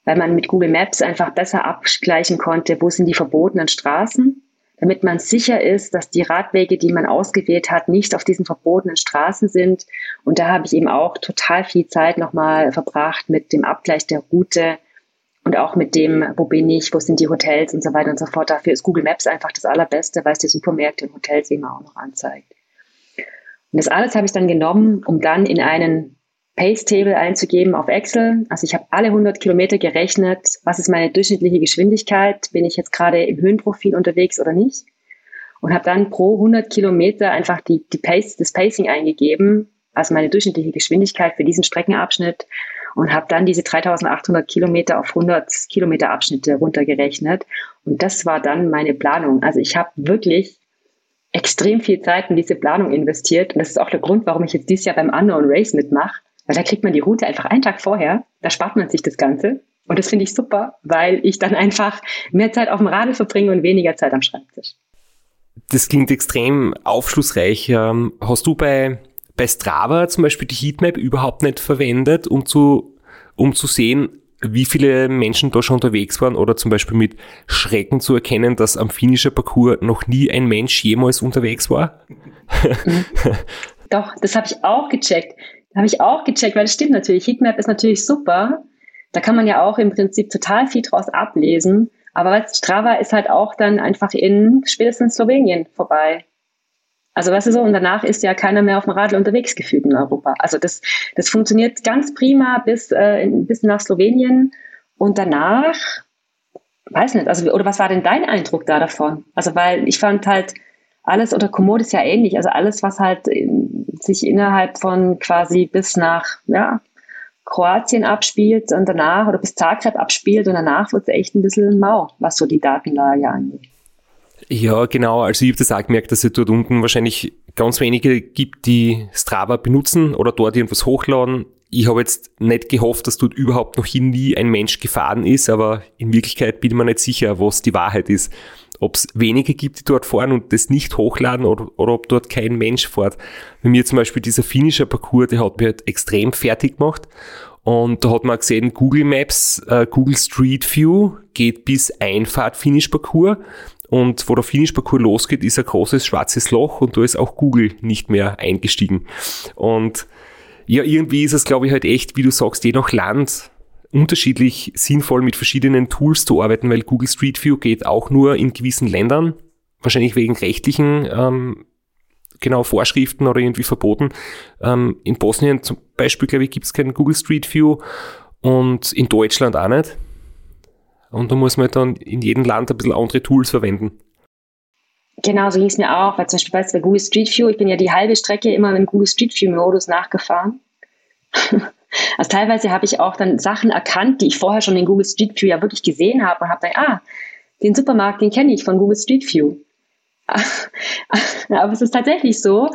weil man mit Google Maps einfach besser abgleichen konnte, wo sind die verbotenen Straßen, damit man sicher ist, dass die Radwege, die man ausgewählt hat, nicht auf diesen verbotenen Straßen sind. Und da habe ich eben auch total viel Zeit nochmal verbracht mit dem Abgleich der Route, und auch mit dem, wo bin ich, wo sind die Hotels und so weiter und so fort. Dafür ist Google Maps einfach das Allerbeste, weil es die Supermärkte und Hotels eben auch noch anzeigt. Und das alles habe ich dann genommen, um dann in einen Pace Table einzugeben auf Excel. Also ich habe alle 100 Kilometer gerechnet, was ist meine durchschnittliche Geschwindigkeit, bin ich jetzt gerade im Höhenprofil unterwegs oder nicht. Und habe dann pro 100 Kilometer einfach die, die Pace, das Pacing eingegeben, also meine durchschnittliche Geschwindigkeit für diesen Streckenabschnitt und habe dann diese 3800 Kilometer auf 100 Kilometer Abschnitte runtergerechnet. Und das war dann meine Planung. Also ich habe wirklich extrem viel Zeit in diese Planung investiert. Und das ist auch der Grund, warum ich jetzt dieses Jahr beim Unknown Race mitmache. Weil da kriegt man die Route einfach einen Tag vorher. Da spart man sich das Ganze. Und das finde ich super, weil ich dann einfach mehr Zeit auf dem Radl verbringe und weniger Zeit am Schreibtisch. Das klingt extrem aufschlussreich. Ähm, hast du bei bei Strava zum Beispiel die Heatmap überhaupt nicht verwendet, um zu, um zu sehen, wie viele Menschen da schon unterwegs waren oder zum Beispiel mit Schrecken zu erkennen, dass am finnischer Parcours noch nie ein Mensch jemals unterwegs war? Doch, das habe ich auch gecheckt. Habe ich auch gecheckt, weil das stimmt natürlich. Heatmap ist natürlich super. Da kann man ja auch im Prinzip total viel draus ablesen. Aber Strava ist halt auch dann einfach in spätestens Slowenien vorbei. Also weißt du so, und danach ist ja keiner mehr auf dem Radl unterwegs gefühlt in Europa. Also das, das funktioniert ganz prima bis, äh, bis nach Slowenien. Und danach, weiß nicht, also, oder was war denn dein Eindruck da davon? Also, weil ich fand halt alles, oder Komoot ist ja ähnlich, also alles, was halt in, sich innerhalb von quasi bis nach, ja, Kroatien abspielt und danach, oder bis Zagreb abspielt und danach wird es echt ein bisschen mau, was so die Datenlage angeht. Ja, genau. Also ich habe das auch gemerkt, dass es dort unten wahrscheinlich ganz wenige gibt, die Strava benutzen oder dort irgendwas hochladen. Ich habe jetzt nicht gehofft, dass dort überhaupt noch nie ein Mensch gefahren ist, aber in Wirklichkeit bin ich mir nicht sicher, was die Wahrheit ist. Ob es wenige gibt, die dort fahren und das nicht hochladen oder, oder ob dort kein Mensch fährt. Bei mir zum Beispiel dieser finnische Parcours, der hat mich halt extrem fertig gemacht. Und da hat man gesehen, Google Maps, äh, Google Street View geht bis Einfahrt Finish Parcours und wo der Finish-Parcours losgeht, ist ein großes schwarzes Loch und da ist auch Google nicht mehr eingestiegen. Und ja, irgendwie ist es, glaube ich, halt echt, wie du sagst, je nach Land unterschiedlich sinnvoll mit verschiedenen Tools zu arbeiten, weil Google Street View geht auch nur in gewissen Ländern, wahrscheinlich wegen rechtlichen ähm, genau Vorschriften oder irgendwie verboten. Ähm, in Bosnien zum Beispiel, glaube ich, gibt es keinen Google Street View und in Deutschland auch nicht. Und da muss man dann in jedem Land ein bisschen andere Tools verwenden. Genau, so ging es mir auch, weil zum Beispiel bei Google Street View, ich bin ja die halbe Strecke immer im Google Street View Modus nachgefahren. also teilweise habe ich auch dann Sachen erkannt, die ich vorher schon in Google Street View ja wirklich gesehen habe und habe dann, ah, den Supermarkt, den kenne ich von Google Street View. Aber es ist tatsächlich so,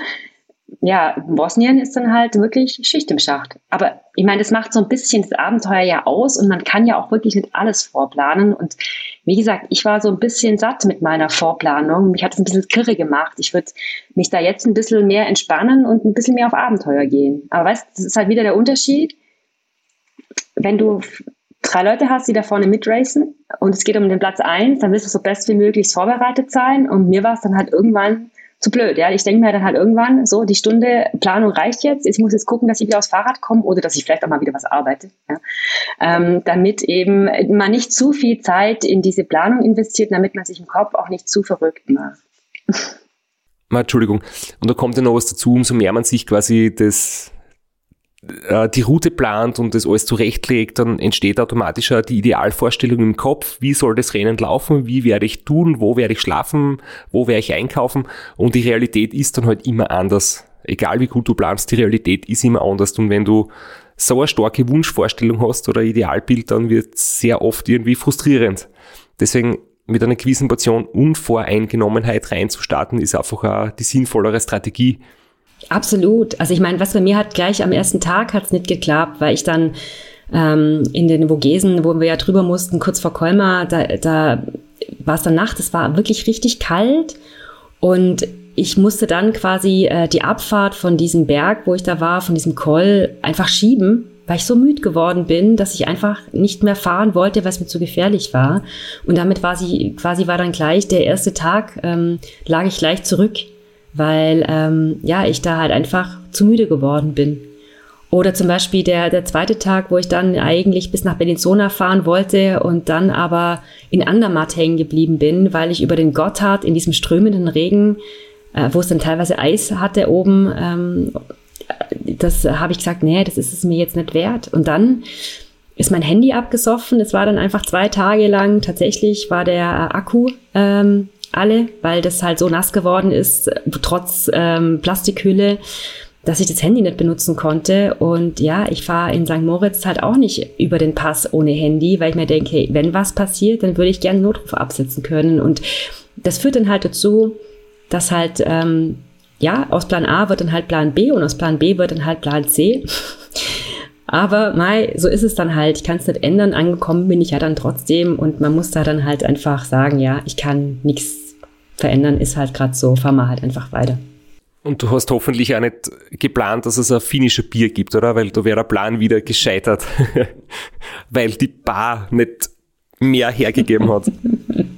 ja, Bosnien ist dann halt wirklich Schicht im Schacht. Aber ich meine, das macht so ein bisschen das Abenteuer ja aus und man kann ja auch wirklich nicht alles vorplanen. Und wie gesagt, ich war so ein bisschen satt mit meiner Vorplanung. Mich hat es ein bisschen kirre gemacht. Ich würde mich da jetzt ein bisschen mehr entspannen und ein bisschen mehr auf Abenteuer gehen. Aber weißt, das ist halt wieder der Unterschied. Wenn du drei Leute hast, die da vorne mitracen und es geht um den Platz eins, dann willst du so best wie möglich vorbereitet sein. Und mir war es dann halt irgendwann zu blöd. Ja, ich denke mir dann halt irgendwann, so die Stunde Planung reicht jetzt. Ich muss jetzt gucken, dass ich wieder aufs Fahrrad komme oder dass ich vielleicht auch mal wieder was arbeite, ja? ähm, damit eben man nicht zu viel Zeit in diese Planung investiert, damit man sich im Kopf auch nicht zu verrückt macht. Entschuldigung. Und da kommt ja noch was dazu, umso mehr man sich quasi das äh, die Route plant und das alles zurechtlegt, dann entsteht automatisch die Idealvorstellung im Kopf, wie soll das Rennen laufen, wie werde ich tun, wo werde ich schlafen, wo werde ich einkaufen und die Realität ist dann halt immer anders. Egal wie gut du planst, die Realität ist immer anders und wenn du so eine starke Wunschvorstellung hast oder Idealbild, dann wird es sehr oft irgendwie frustrierend. Deswegen mit einer gewissen Portion Unvoreingenommenheit reinzustarten, ist einfach auch die sinnvollere Strategie. Absolut. Also ich meine, was bei mir hat gleich am ersten Tag hat's nicht geklappt, weil ich dann ähm, in den Vogesen, wo wir ja drüber mussten, kurz vor Colmar, da, da war es dann Nacht, es war wirklich richtig kalt und ich musste dann quasi äh, die Abfahrt von diesem Berg, wo ich da war, von diesem Koll, einfach schieben, weil ich so müde geworden bin, dass ich einfach nicht mehr fahren wollte, weil es mir zu gefährlich war. Und damit war sie, quasi war dann gleich der erste Tag, ähm, lag ich gleich zurück, weil ähm, ja ich da halt einfach zu müde geworden bin. Oder zum Beispiel der, der zweite Tag, wo ich dann eigentlich bis nach Bellinzona fahren wollte und dann aber in Andermatt hängen geblieben bin, weil ich über den Gotthard in diesem strömenden Regen, äh, wo es dann teilweise Eis hatte oben, ähm, das habe ich gesagt, nee, das ist es mir jetzt nicht wert. Und dann ist mein Handy abgesoffen. Es war dann einfach zwei Tage lang. Tatsächlich war der Akku ähm, alle, weil das halt so nass geworden ist, trotz ähm, Plastikhülle dass ich das Handy nicht benutzen konnte. Und ja, ich fahre in St. Moritz halt auch nicht über den Pass ohne Handy, weil ich mir denke, hey, wenn was passiert, dann würde ich gerne Notruf absetzen können. Und das führt dann halt dazu, dass halt, ähm, ja, aus Plan A wird dann halt Plan B und aus Plan B wird dann halt Plan C. Aber Mai, so ist es dann halt. Ich kann es nicht ändern. Angekommen bin ich ja dann trotzdem und man muss da dann halt einfach sagen, ja, ich kann nichts verändern, ist halt gerade so, fahr mal halt einfach weiter. Und du hast hoffentlich auch nicht geplant, dass es ein finnische Bier gibt, oder? Weil da wäre der Plan wieder gescheitert. Weil die Bar nicht mehr hergegeben hat.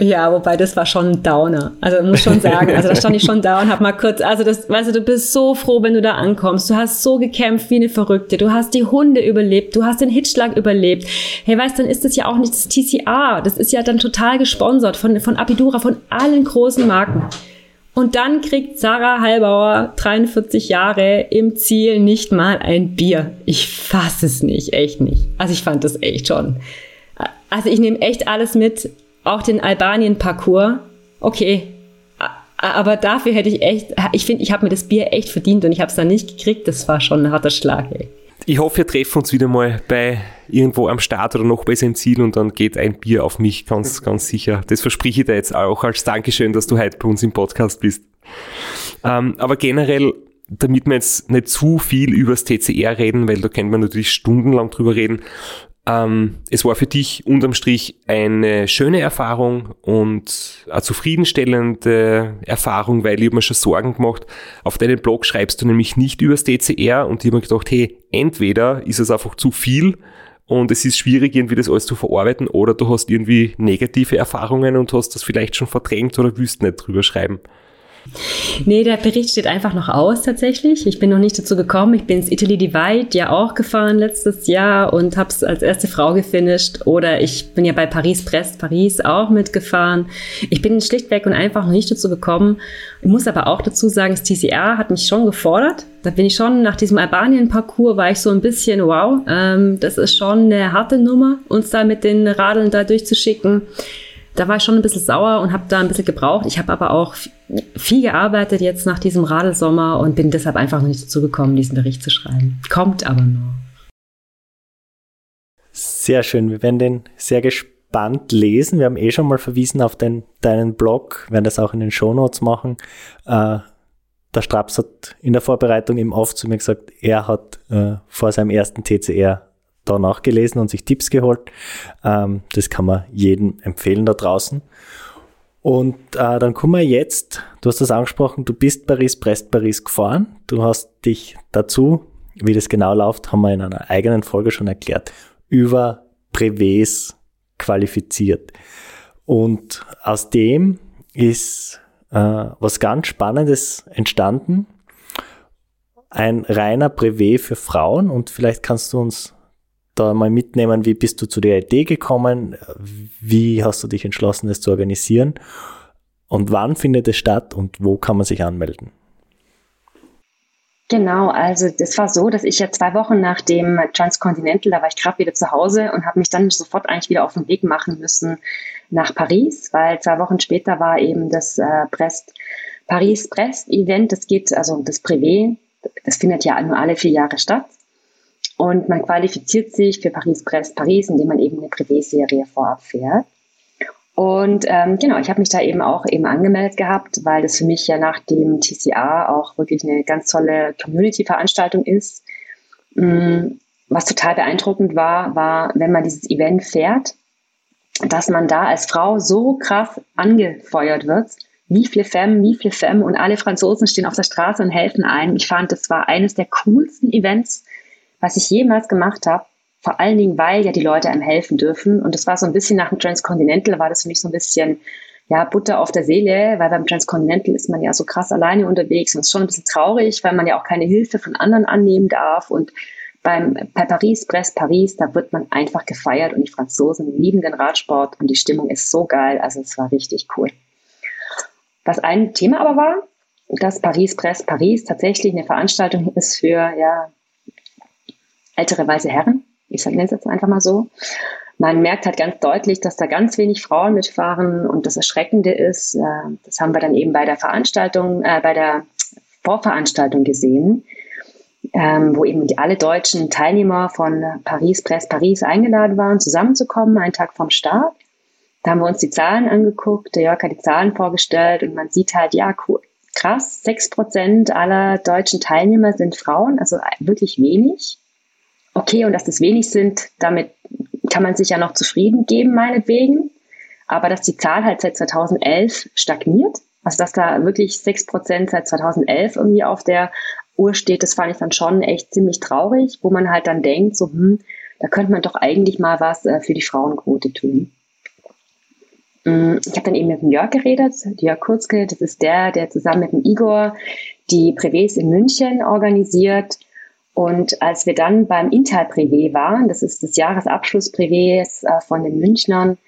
Ja, wobei das war schon ein Downer. Also muss schon sagen, also da stand ich schon da und hab mal kurz, also das, weißt du, du bist so froh, wenn du da ankommst. Du hast so gekämpft wie eine Verrückte. Du hast die Hunde überlebt, du hast den Hitschlag überlebt. Hey, weißt, dann ist das ja auch nicht das TCA. Das ist ja dann total gesponsert von, von Apidura, von allen großen Marken. Und dann kriegt Sarah Halbauer, 43 Jahre, im Ziel nicht mal ein Bier. Ich fasse es nicht, echt nicht. Also ich fand das echt schon. Also ich nehme echt alles mit, auch den Albanien-Parcours. Okay, aber dafür hätte ich echt, ich finde, ich habe mir das Bier echt verdient und ich habe es dann nicht gekriegt. Das war schon ein harter Schlag. Ey. Ich hoffe, wir treffen uns wieder mal bei irgendwo am Start oder noch bei seinem Ziel und dann geht ein Bier auf mich, ganz, ganz sicher. Das verspreche ich dir jetzt auch als Dankeschön, dass du heute bei uns im Podcast bist. Ähm, aber generell, damit wir jetzt nicht zu viel übers TCR reden, weil da könnte man natürlich stundenlang drüber reden, ähm, es war für dich unterm Strich eine schöne Erfahrung und eine zufriedenstellende Erfahrung, weil ich habe mir schon Sorgen gemacht. Auf deinem Blog schreibst du nämlich nicht übers DCR und ich habe mir gedacht, hey, entweder ist es einfach zu viel und es ist schwierig, irgendwie das alles zu verarbeiten oder du hast irgendwie negative Erfahrungen und hast das vielleicht schon verdrängt oder willst nicht drüber schreiben. Nee, der Bericht steht einfach noch aus tatsächlich. Ich bin noch nicht dazu gekommen. Ich bin ins Italy Divide ja auch gefahren letztes Jahr und habe es als erste Frau gefinisht. Oder ich bin ja bei Paris-Brest, Paris auch mitgefahren. Ich bin schlichtweg und einfach noch nicht dazu gekommen. Ich muss aber auch dazu sagen, das TCR hat mich schon gefordert. Da bin ich schon nach diesem Albanien-Parcours war ich so ein bisschen, wow, ähm, das ist schon eine harte Nummer, uns da mit den Radeln da durchzuschicken da war ich schon ein bisschen sauer und habe da ein bisschen gebraucht. Ich habe aber auch viel gearbeitet jetzt nach diesem Radelsommer und bin deshalb einfach noch nicht dazu gekommen, diesen Bericht zu schreiben. Kommt aber noch. Sehr schön. Wir werden den sehr gespannt lesen. Wir haben eh schon mal verwiesen auf den, deinen Blog, wir werden das auch in den Shownotes machen. Äh, der Straps hat in der Vorbereitung eben oft zu mir gesagt, er hat äh, vor seinem ersten TCR da nachgelesen und sich Tipps geholt. Ähm, das kann man jedem empfehlen da draußen. Und äh, dann kommen wir jetzt, du hast das angesprochen, du bist Paris-Brest-Paris gefahren. Du hast dich dazu, wie das genau läuft, haben wir in einer eigenen Folge schon erklärt, über Brevets qualifiziert. Und aus dem ist äh, was ganz Spannendes entstanden. Ein reiner Brevet für Frauen und vielleicht kannst du uns da mal mitnehmen, wie bist du zu der Idee gekommen, wie hast du dich entschlossen, das zu organisieren und wann findet es statt und wo kann man sich anmelden? Genau, also das war so, dass ich ja zwei Wochen nach dem Transcontinental, da war ich gerade wieder zu Hause und habe mich dann sofort eigentlich wieder auf den Weg machen müssen nach Paris, weil zwei Wochen später war eben das äh, Brest, Paris-Brest-Event, das geht, also das Privé, das findet ja nur alle vier Jahre statt. Und man qualifiziert sich für Paris-Brest-Paris, indem man eben eine Privé-Serie vorab fährt. Und ähm, genau, ich habe mich da eben auch eben angemeldet gehabt, weil das für mich ja nach dem TCA auch wirklich eine ganz tolle Community-Veranstaltung ist. Mm, was total beeindruckend war, war, wenn man dieses Event fährt, dass man da als Frau so krass angefeuert wird. Wie viel Femme, wie viel Femme und alle Franzosen stehen auf der Straße und helfen ein. Ich fand, das war eines der coolsten Events, was ich jemals gemacht habe. Vor allen Dingen, weil ja die Leute einem helfen dürfen. Und das war so ein bisschen nach dem Transcontinental, war das für mich so ein bisschen, ja, Butter auf der Seele, weil beim Transcontinental ist man ja so krass alleine unterwegs und ist schon ein bisschen traurig, weil man ja auch keine Hilfe von anderen annehmen darf. Und beim bei Paris, Brest, Paris, da wird man einfach gefeiert und die Franzosen lieben den Radsport und die Stimmung ist so geil. Also es war richtig cool. Was ein Thema aber war, dass Paris, Brest, Paris tatsächlich eine Veranstaltung ist für ja, ältere weiße Herren ich nenne es jetzt einfach mal so. Man merkt halt ganz deutlich, dass da ganz wenig Frauen mitfahren und das Erschreckende ist, äh, das haben wir dann eben bei der Veranstaltung, äh, bei der Vorveranstaltung gesehen, ähm, wo eben alle deutschen Teilnehmer von Paris, Press Paris eingeladen waren, zusammenzukommen, einen Tag vom Start. Da haben wir uns die Zahlen angeguckt, der Jörg hat die Zahlen vorgestellt und man sieht halt, ja, cool, krass, sechs Prozent aller deutschen Teilnehmer sind Frauen, also wirklich wenig okay und dass das wenig sind, damit kann man sich ja noch zufrieden geben, meinetwegen. Aber dass die Zahl halt seit 2011 stagniert, also dass da wirklich sechs Prozent seit 2011 irgendwie auf der Uhr steht, das fand ich dann schon echt ziemlich traurig, wo man halt dann denkt, so, hm, da könnte man doch eigentlich mal was äh, für die Frauenquote tun. Mm, ich habe dann eben mit dem Jörg geredet, Jörg Kurzke, das ist der, der zusammen mit dem Igor die Privés in München organisiert und als wir dann beim Intal-Privé waren, das ist das Jahresabschluss-Privés äh, von den Münchnern,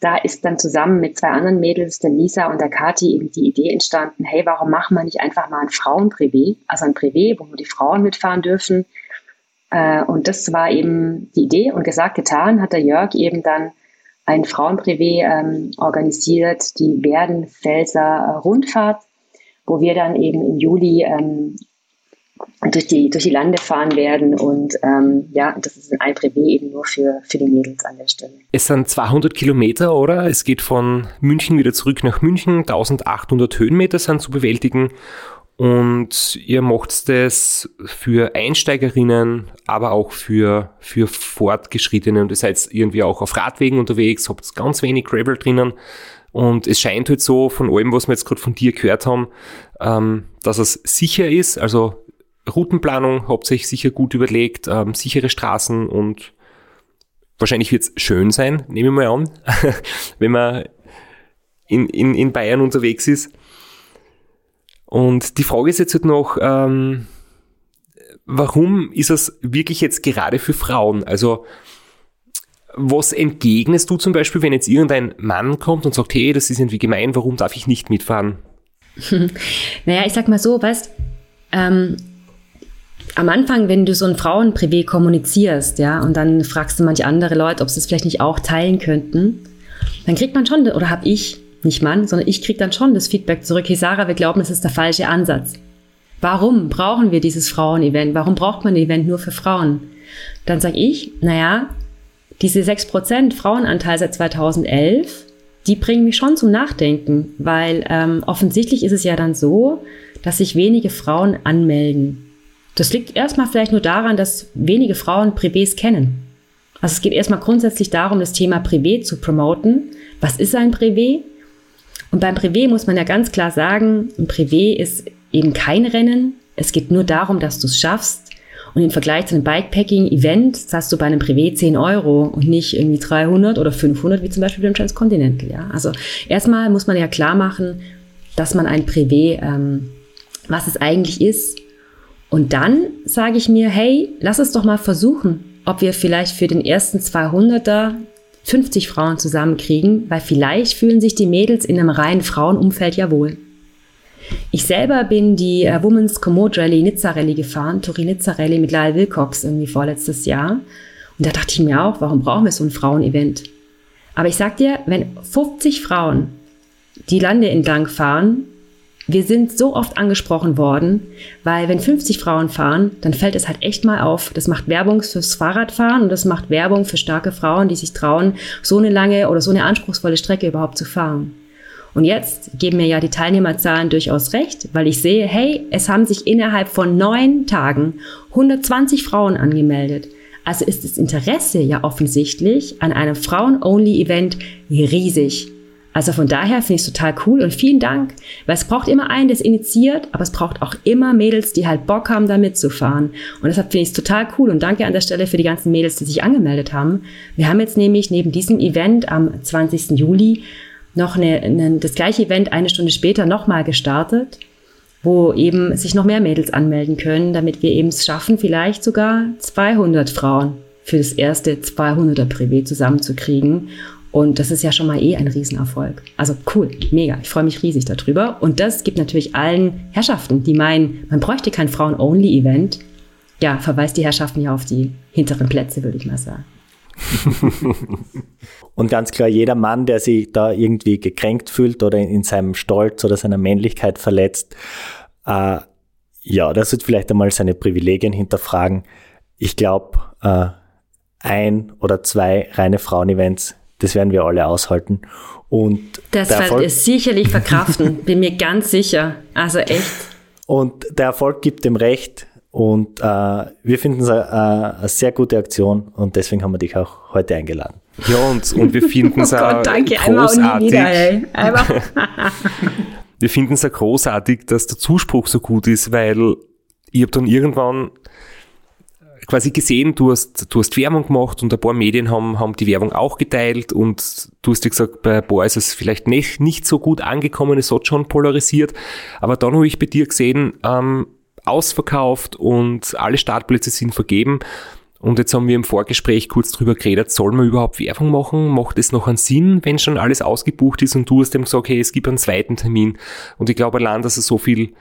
da ist dann zusammen mit zwei anderen Mädels, der Lisa und der Kati, eben die Idee entstanden, hey, warum machen wir nicht einfach mal ein Frauenprivé, also ein Privé, wo nur die Frauen mitfahren dürfen. Äh, und das war eben die Idee und gesagt, getan, hat der Jörg eben dann ein Frauenprivé ähm, organisiert, die Werdenfelser Rundfahrt, wo wir dann eben im Juli ähm, durch die, durch die Lande fahren werden. Und ähm, ja, das ist ein Privé eben nur für, für die Mädels an der Stelle. Es sind 200 Kilometer, oder? Es geht von München wieder zurück nach München. 1800 Höhenmeter sind zu bewältigen. Und ihr macht das für Einsteigerinnen, aber auch für, für Fortgeschrittene. Und ihr seid irgendwie auch auf Radwegen unterwegs, habt ganz wenig Gravel drinnen. Und es scheint halt so, von allem, was wir jetzt gerade von dir gehört haben, ähm, dass es sicher ist. Also Routenplanung hauptsächlich sicher gut überlegt, ähm, sichere Straßen und wahrscheinlich wird es schön sein, nehme ich mal an, wenn man in, in, in Bayern unterwegs ist. Und die Frage ist jetzt halt noch, ähm, warum ist es wirklich jetzt gerade für Frauen? Also, was entgegnest du zum Beispiel, wenn jetzt irgendein Mann kommt und sagt, hey, das ist irgendwie gemein, warum darf ich nicht mitfahren? naja, ich sag mal so, weißt, ähm, am Anfang, wenn du so ein Frauenprivé kommunizierst, ja, und dann fragst du manche andere Leute, ob sie es vielleicht nicht auch teilen könnten, dann kriegt man schon, oder habe ich, nicht Mann, sondern ich kriege dann schon das Feedback zurück, hey Sarah, wir glauben, das ist der falsche Ansatz. Warum brauchen wir dieses Frauenevent? Warum braucht man ein Event nur für Frauen? Dann sage ich, naja, diese 6% Frauenanteil seit 2011, die bringen mich schon zum Nachdenken, weil ähm, offensichtlich ist es ja dann so, dass sich wenige Frauen anmelden. Das liegt erstmal vielleicht nur daran, dass wenige Frauen Privés kennen. Also es geht erstmal grundsätzlich darum, das Thema Privé zu promoten. Was ist ein Privé? Und beim Privé muss man ja ganz klar sagen, ein Privé ist eben kein Rennen. Es geht nur darum, dass du es schaffst. Und im Vergleich zu einem Bikepacking-Event zahlst du bei einem Privé 10 Euro und nicht irgendwie 300 oder 500, wie zum Beispiel beim Transcontinental. Ja? Also erstmal muss man ja klar machen, dass man ein Privé, ähm, was es eigentlich ist, und dann sage ich mir, hey, lass es doch mal versuchen, ob wir vielleicht für den ersten 200er 50 Frauen zusammenkriegen, weil vielleicht fühlen sich die Mädels in einem reinen Frauenumfeld ja wohl. Ich selber bin die äh, Women's Komoot Rally Nizza Rally gefahren, Turin Nizza Rally mit Lyle Wilcox irgendwie vorletztes Jahr. Und da dachte ich mir auch, warum brauchen wir so ein Frauenevent? Aber ich sag dir, wenn 50 Frauen die Lande entlang fahren, wir sind so oft angesprochen worden, weil wenn 50 Frauen fahren, dann fällt es halt echt mal auf. Das macht Werbung fürs Fahrradfahren und das macht Werbung für starke Frauen, die sich trauen, so eine lange oder so eine anspruchsvolle Strecke überhaupt zu fahren. Und jetzt geben mir ja die Teilnehmerzahlen durchaus recht, weil ich sehe, hey, es haben sich innerhalb von neun Tagen 120 Frauen angemeldet. Also ist das Interesse ja offensichtlich an einem Frauen-Only-Event riesig. Also von daher finde ich es total cool und vielen Dank, weil es braucht immer einen, der es initiiert, aber es braucht auch immer Mädels, die halt Bock haben, da mitzufahren. Und deshalb finde ich es total cool und danke an der Stelle für die ganzen Mädels, die sich angemeldet haben. Wir haben jetzt nämlich neben diesem Event am 20. Juli noch eine, eine, das gleiche Event eine Stunde später nochmal gestartet, wo eben sich noch mehr Mädels anmelden können, damit wir eben es schaffen, vielleicht sogar 200 Frauen für das erste 200er Privé zusammenzukriegen und das ist ja schon mal eh ein Riesenerfolg. Also cool, mega. Ich freue mich riesig darüber. Und das gibt natürlich allen Herrschaften, die meinen, man bräuchte kein Frauen-Only-Event. Ja, verweist die Herrschaften ja auf die hinteren Plätze, würde ich mal sagen. Und ganz klar, jeder Mann, der sich da irgendwie gekränkt fühlt oder in seinem Stolz oder seiner Männlichkeit verletzt, äh, ja, das wird vielleicht einmal seine Privilegien hinterfragen. Ich glaube, äh, ein oder zwei reine Frauen-Events das werden wir alle aushalten. Und das wird es sicherlich verkraften, bin mir ganz sicher. Also echt. Und der Erfolg gibt dem Recht. Und äh, wir finden es eine, eine sehr gute Aktion und deswegen haben wir dich auch heute eingeladen. Ja, und, und wir finden es oh auch danke, großartig. Einmal wir finden es auch großartig, dass der Zuspruch so gut ist, weil ich habe dann irgendwann quasi gesehen, du hast, du hast Werbung gemacht und ein paar Medien haben, haben die Werbung auch geteilt und du hast dir gesagt, bei ein paar ist es vielleicht nicht, nicht so gut angekommen, es hat schon polarisiert, aber dann habe ich bei dir gesehen, ähm, ausverkauft und alle Startplätze sind vergeben. Und jetzt haben wir im Vorgespräch kurz drüber geredet, soll man überhaupt Werbung machen? Macht es noch einen Sinn, wenn schon alles ausgebucht ist und du hast dem gesagt, hey, es gibt einen zweiten Termin. Und ich glaube allein, dass es so viel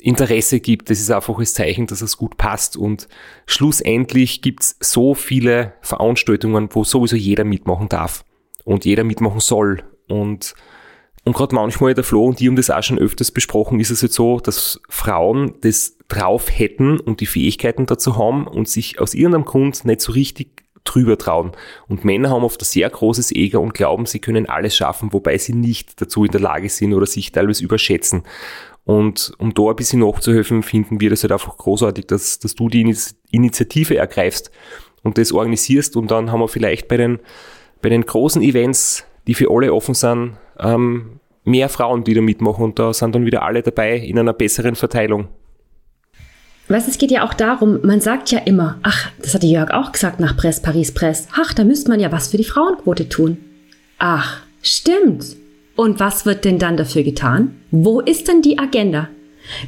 Interesse gibt. Das ist einfach ein Zeichen, dass es gut passt. Und schlussendlich gibt's so viele Veranstaltungen, wo sowieso jeder mitmachen darf und jeder mitmachen soll. Und, und gerade manchmal, der Flo und die haben das auch schon öfters besprochen, ist es jetzt so, dass Frauen das drauf hätten und die Fähigkeiten dazu haben und sich aus irgendeinem Grund nicht so richtig drüber trauen. Und Männer haben oft ein sehr großes Ego und glauben, sie können alles schaffen, wobei sie nicht dazu in der Lage sind oder sich teilweise überschätzen. Und um da ein bisschen nachzuhelfen, finden wir das halt einfach großartig, dass, dass du die Initiative ergreifst und das organisierst. Und dann haben wir vielleicht bei den, bei den großen Events, die für alle offen sind, ähm, mehr Frauen, die da mitmachen. Und da sind dann wieder alle dabei in einer besseren Verteilung. Weißt, es geht ja auch darum, man sagt ja immer, ach, das hat Jörg auch gesagt nach Press, Paris, Press, ach, da müsste man ja was für die Frauenquote tun. Ach, stimmt. Und was wird denn dann dafür getan? Wo ist denn die Agenda?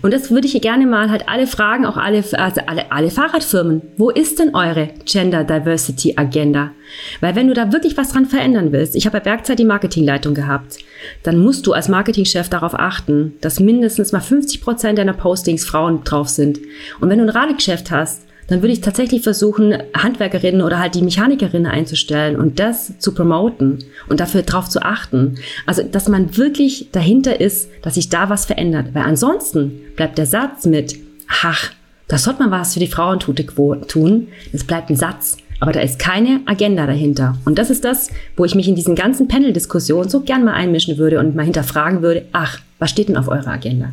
Und das würde ich gerne mal halt alle fragen, auch alle, also alle, alle Fahrradfirmen. Wo ist denn eure Gender Diversity Agenda? Weil wenn du da wirklich was dran verändern willst, ich habe bei Bergzeit die Marketingleitung gehabt, dann musst du als Marketingchef darauf achten, dass mindestens mal 50 Prozent deiner Postings Frauen drauf sind. Und wenn du ein Radegeschäft hast, dann würde ich tatsächlich versuchen, Handwerkerinnen oder halt die Mechanikerinnen einzustellen und das zu promoten und dafür drauf zu achten. Also, dass man wirklich dahinter ist, dass sich da was verändert. Weil ansonsten bleibt der Satz mit, ach, da sollte man was für die Frauentute tun. Es bleibt ein Satz. Aber da ist keine Agenda dahinter. Und das ist das, wo ich mich in diesen ganzen Panel-Diskussionen so gern mal einmischen würde und mal hinterfragen würde, ach, was steht denn auf eurer Agenda?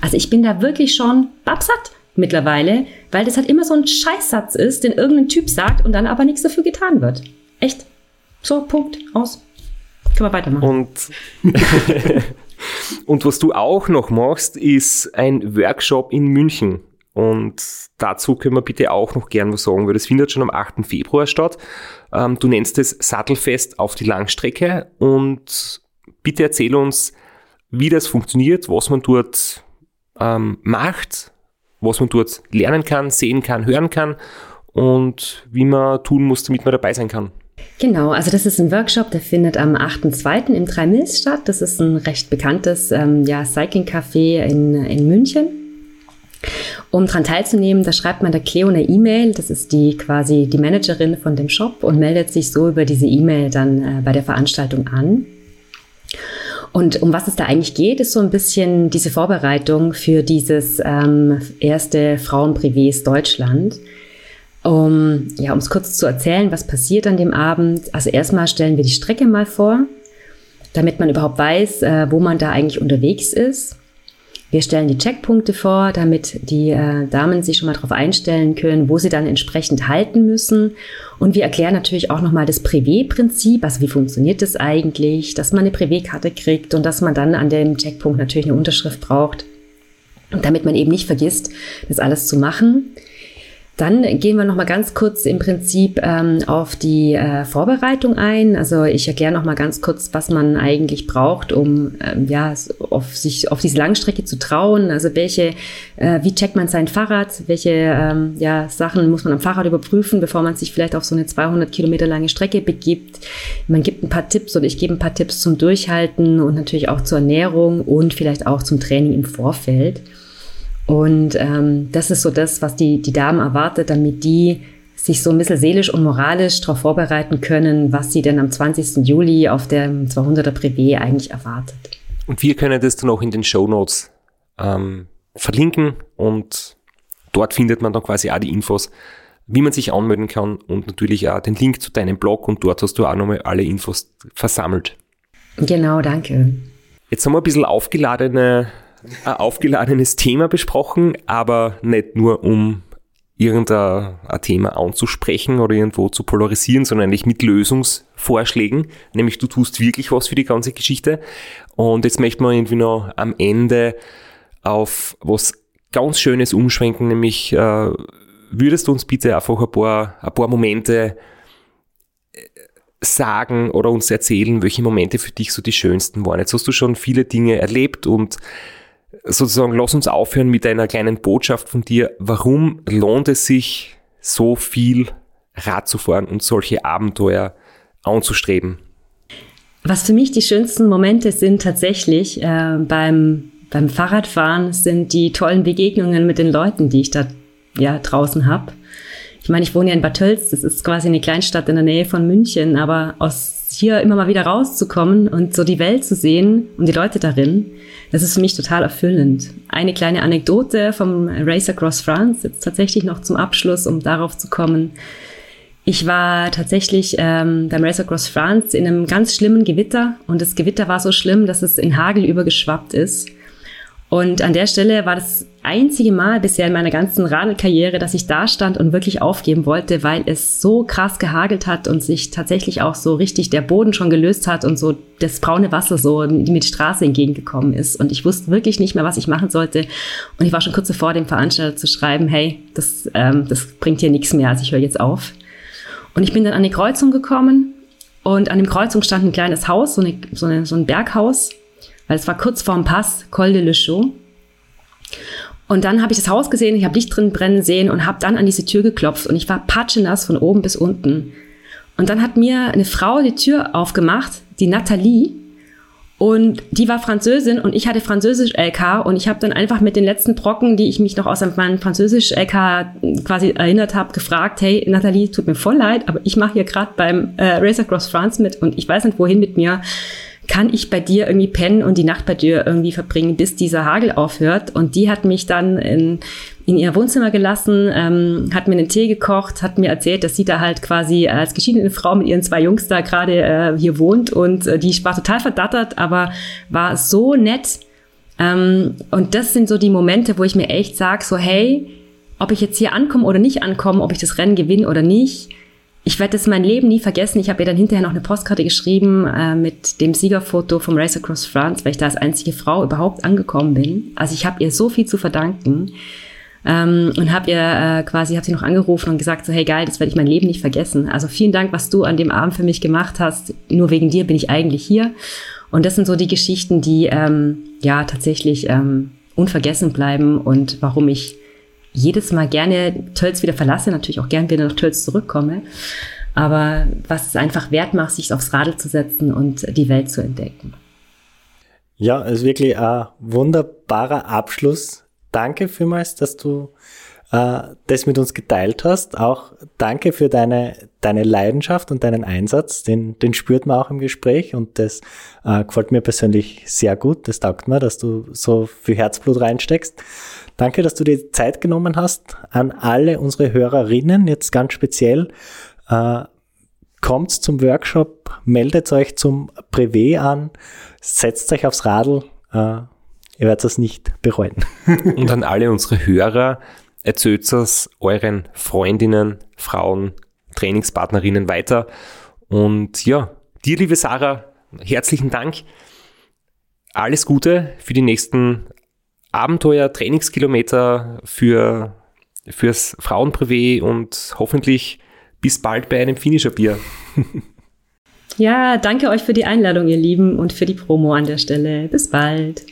Also ich bin da wirklich schon babsatt mittlerweile, weil das halt immer so ein Scheißsatz ist, den irgendein Typ sagt und dann aber nichts dafür getan wird. Echt. So, Punkt, aus. Können wir weitermachen. Und, und was du auch noch machst, ist ein Workshop in München. Und dazu können wir bitte auch noch gern was sagen, weil das findet schon am 8. Februar statt. Ähm, du nennst es Sattelfest auf die Langstrecke und bitte erzähl uns, wie das funktioniert, was man dort ähm, macht, was man dort lernen kann, sehen kann, hören kann und wie man tun muss, damit man dabei sein kann. Genau, also das ist ein Workshop, der findet am 8.2. im 3 Mills statt. Das ist ein recht bekanntes ähm, ja, Cycling-Café in, in München. Um daran teilzunehmen, da schreibt man der Cleo eine E-Mail, das ist die quasi die Managerin von dem Shop und meldet sich so über diese E-Mail dann äh, bei der Veranstaltung an. Und um was es da eigentlich geht, ist so ein bisschen diese Vorbereitung für dieses ähm, erste Frauenprivés Deutschland. Um ja, um es kurz zu erzählen, was passiert an dem Abend. Also erstmal stellen wir die Strecke mal vor, damit man überhaupt weiß, äh, wo man da eigentlich unterwegs ist. Wir stellen die Checkpunkte vor, damit die äh, Damen sich schon mal darauf einstellen können, wo sie dann entsprechend halten müssen. Und wir erklären natürlich auch nochmal das Privé-Prinzip, also wie funktioniert das eigentlich, dass man eine Privé-Karte kriegt und dass man dann an dem Checkpunkt natürlich eine Unterschrift braucht, damit man eben nicht vergisst, das alles zu machen. Dann gehen wir noch mal ganz kurz im Prinzip ähm, auf die äh, Vorbereitung ein. Also ich erkläre noch mal ganz kurz, was man eigentlich braucht, um ähm, ja auf sich auf diese Langstrecke zu trauen. Also welche, äh, wie checkt man sein Fahrrad? Welche ähm, ja, Sachen muss man am Fahrrad überprüfen, bevor man sich vielleicht auf so eine 200 Kilometer lange Strecke begibt? Man gibt ein paar Tipps oder ich gebe ein paar Tipps zum Durchhalten und natürlich auch zur Ernährung und vielleicht auch zum Training im Vorfeld. Und ähm, das ist so das, was die, die Damen erwartet, damit die sich so ein bisschen seelisch und moralisch darauf vorbereiten können, was sie denn am 20. Juli auf dem 200er Privé eigentlich erwartet. Und wir können das dann auch in den Show Notes ähm, verlinken und dort findet man dann quasi auch die Infos, wie man sich anmelden kann und natürlich auch den Link zu deinem Blog und dort hast du auch nochmal alle Infos versammelt. Genau, danke. Jetzt haben wir ein bisschen aufgeladene ein aufgeladenes Thema besprochen, aber nicht nur um irgendein Thema anzusprechen oder irgendwo zu polarisieren, sondern eigentlich mit Lösungsvorschlägen. Nämlich du tust wirklich was für die ganze Geschichte. Und jetzt möchten wir irgendwie noch am Ende auf was ganz Schönes umschwenken, nämlich äh, würdest du uns bitte einfach ein paar, ein paar Momente äh, sagen oder uns erzählen, welche Momente für dich so die schönsten waren. Jetzt hast du schon viele Dinge erlebt und sozusagen, lass uns aufhören mit einer kleinen Botschaft von dir. Warum lohnt es sich, so viel Rad zu fahren und solche Abenteuer anzustreben? Was für mich die schönsten Momente sind tatsächlich äh, beim, beim Fahrradfahren, sind die tollen Begegnungen mit den Leuten, die ich da ja, draußen habe. Ich meine, ich wohne ja in Bad Tölz, das ist quasi eine Kleinstadt in der Nähe von München, aber aus hier immer mal wieder rauszukommen und so die Welt zu sehen und die Leute darin, das ist für mich total erfüllend. Eine kleine Anekdote vom Race Across France, jetzt tatsächlich noch zum Abschluss, um darauf zu kommen. Ich war tatsächlich ähm, beim Race Across France in einem ganz schlimmen Gewitter und das Gewitter war so schlimm, dass es in Hagel übergeschwappt ist. Und an der Stelle war das einzige Mal bisher in meiner ganzen Radelkarriere, dass ich da stand und wirklich aufgeben wollte, weil es so krass gehagelt hat und sich tatsächlich auch so richtig der Boden schon gelöst hat und so das braune Wasser so mit Straße entgegengekommen ist. Und ich wusste wirklich nicht mehr, was ich machen sollte. Und ich war schon kurz davor, dem Veranstalter zu schreiben, hey, das, ähm, das bringt hier nichts mehr, also ich höre jetzt auf. Und ich bin dann an die Kreuzung gekommen und an dem Kreuzung stand ein kleines Haus, so, eine, so, eine, so ein Berghaus weil es war kurz vorm Pass, Col de Le Chaux. Und dann habe ich das Haus gesehen, ich habe Licht drin brennen sehen und habe dann an diese Tür geklopft und ich war patschenass von oben bis unten. Und dann hat mir eine Frau die Tür aufgemacht, die Nathalie, und die war Französin und ich hatte Französisch LK und ich habe dann einfach mit den letzten Brocken, die ich mich noch aus meinem Französisch LK quasi erinnert habe, gefragt, hey Nathalie, tut mir voll leid, aber ich mache hier gerade beim äh, Race Across France mit und ich weiß nicht wohin mit mir kann ich bei dir irgendwie pennen und die Nacht bei dir irgendwie verbringen, bis dieser Hagel aufhört. Und die hat mich dann in, in ihr Wohnzimmer gelassen, ähm, hat mir einen Tee gekocht, hat mir erzählt, dass sie da halt quasi als geschiedene Frau mit ihren zwei Jungs da gerade äh, hier wohnt und äh, die war total verdattert, aber war so nett. Ähm, und das sind so die Momente, wo ich mir echt sage, so hey, ob ich jetzt hier ankomme oder nicht ankomme, ob ich das Rennen gewinne oder nicht, ich werde das mein Leben nie vergessen. Ich habe ihr dann hinterher noch eine Postkarte geschrieben äh, mit dem Siegerfoto vom Race Across France, weil ich da als einzige Frau überhaupt angekommen bin. Also ich habe ihr so viel zu verdanken ähm, und habe ihr äh, quasi, habe sie noch angerufen und gesagt so, hey geil, das werde ich mein Leben nicht vergessen. Also vielen Dank, was du an dem Abend für mich gemacht hast. Nur wegen dir bin ich eigentlich hier. Und das sind so die Geschichten, die ähm, ja tatsächlich ähm, unvergessen bleiben und warum ich jedes Mal gerne Tölz wieder verlasse, natürlich auch gerne wieder nach Tölz zurückkomme. Aber was es einfach wert macht, sich aufs Radl zu setzen und die Welt zu entdecken. Ja, es ist wirklich ein wunderbarer Abschluss. Danke vielmals, dass du äh, das mit uns geteilt hast. Auch danke für deine, deine Leidenschaft und deinen Einsatz. Den, den spürt man auch im Gespräch und das äh, gefällt mir persönlich sehr gut. Das taugt mir, dass du so viel Herzblut reinsteckst. Danke, dass du dir Zeit genommen hast. An alle unsere Hörerinnen jetzt ganz speziell. Äh, kommt zum Workshop, meldet euch zum Privé an, setzt euch aufs Radl. Äh, ihr werdet es nicht bereuen. Und an alle unsere Hörer, erzählt es euren Freundinnen, Frauen, Trainingspartnerinnen weiter. Und ja, dir, liebe Sarah, herzlichen Dank. Alles Gute für die nächsten Abenteuer, Trainingskilometer, für, fürs Frauenprivé und hoffentlich bis bald bei einem Finisher-Bier. Ja, danke euch für die Einladung, ihr Lieben, und für die Promo an der Stelle. Bis bald.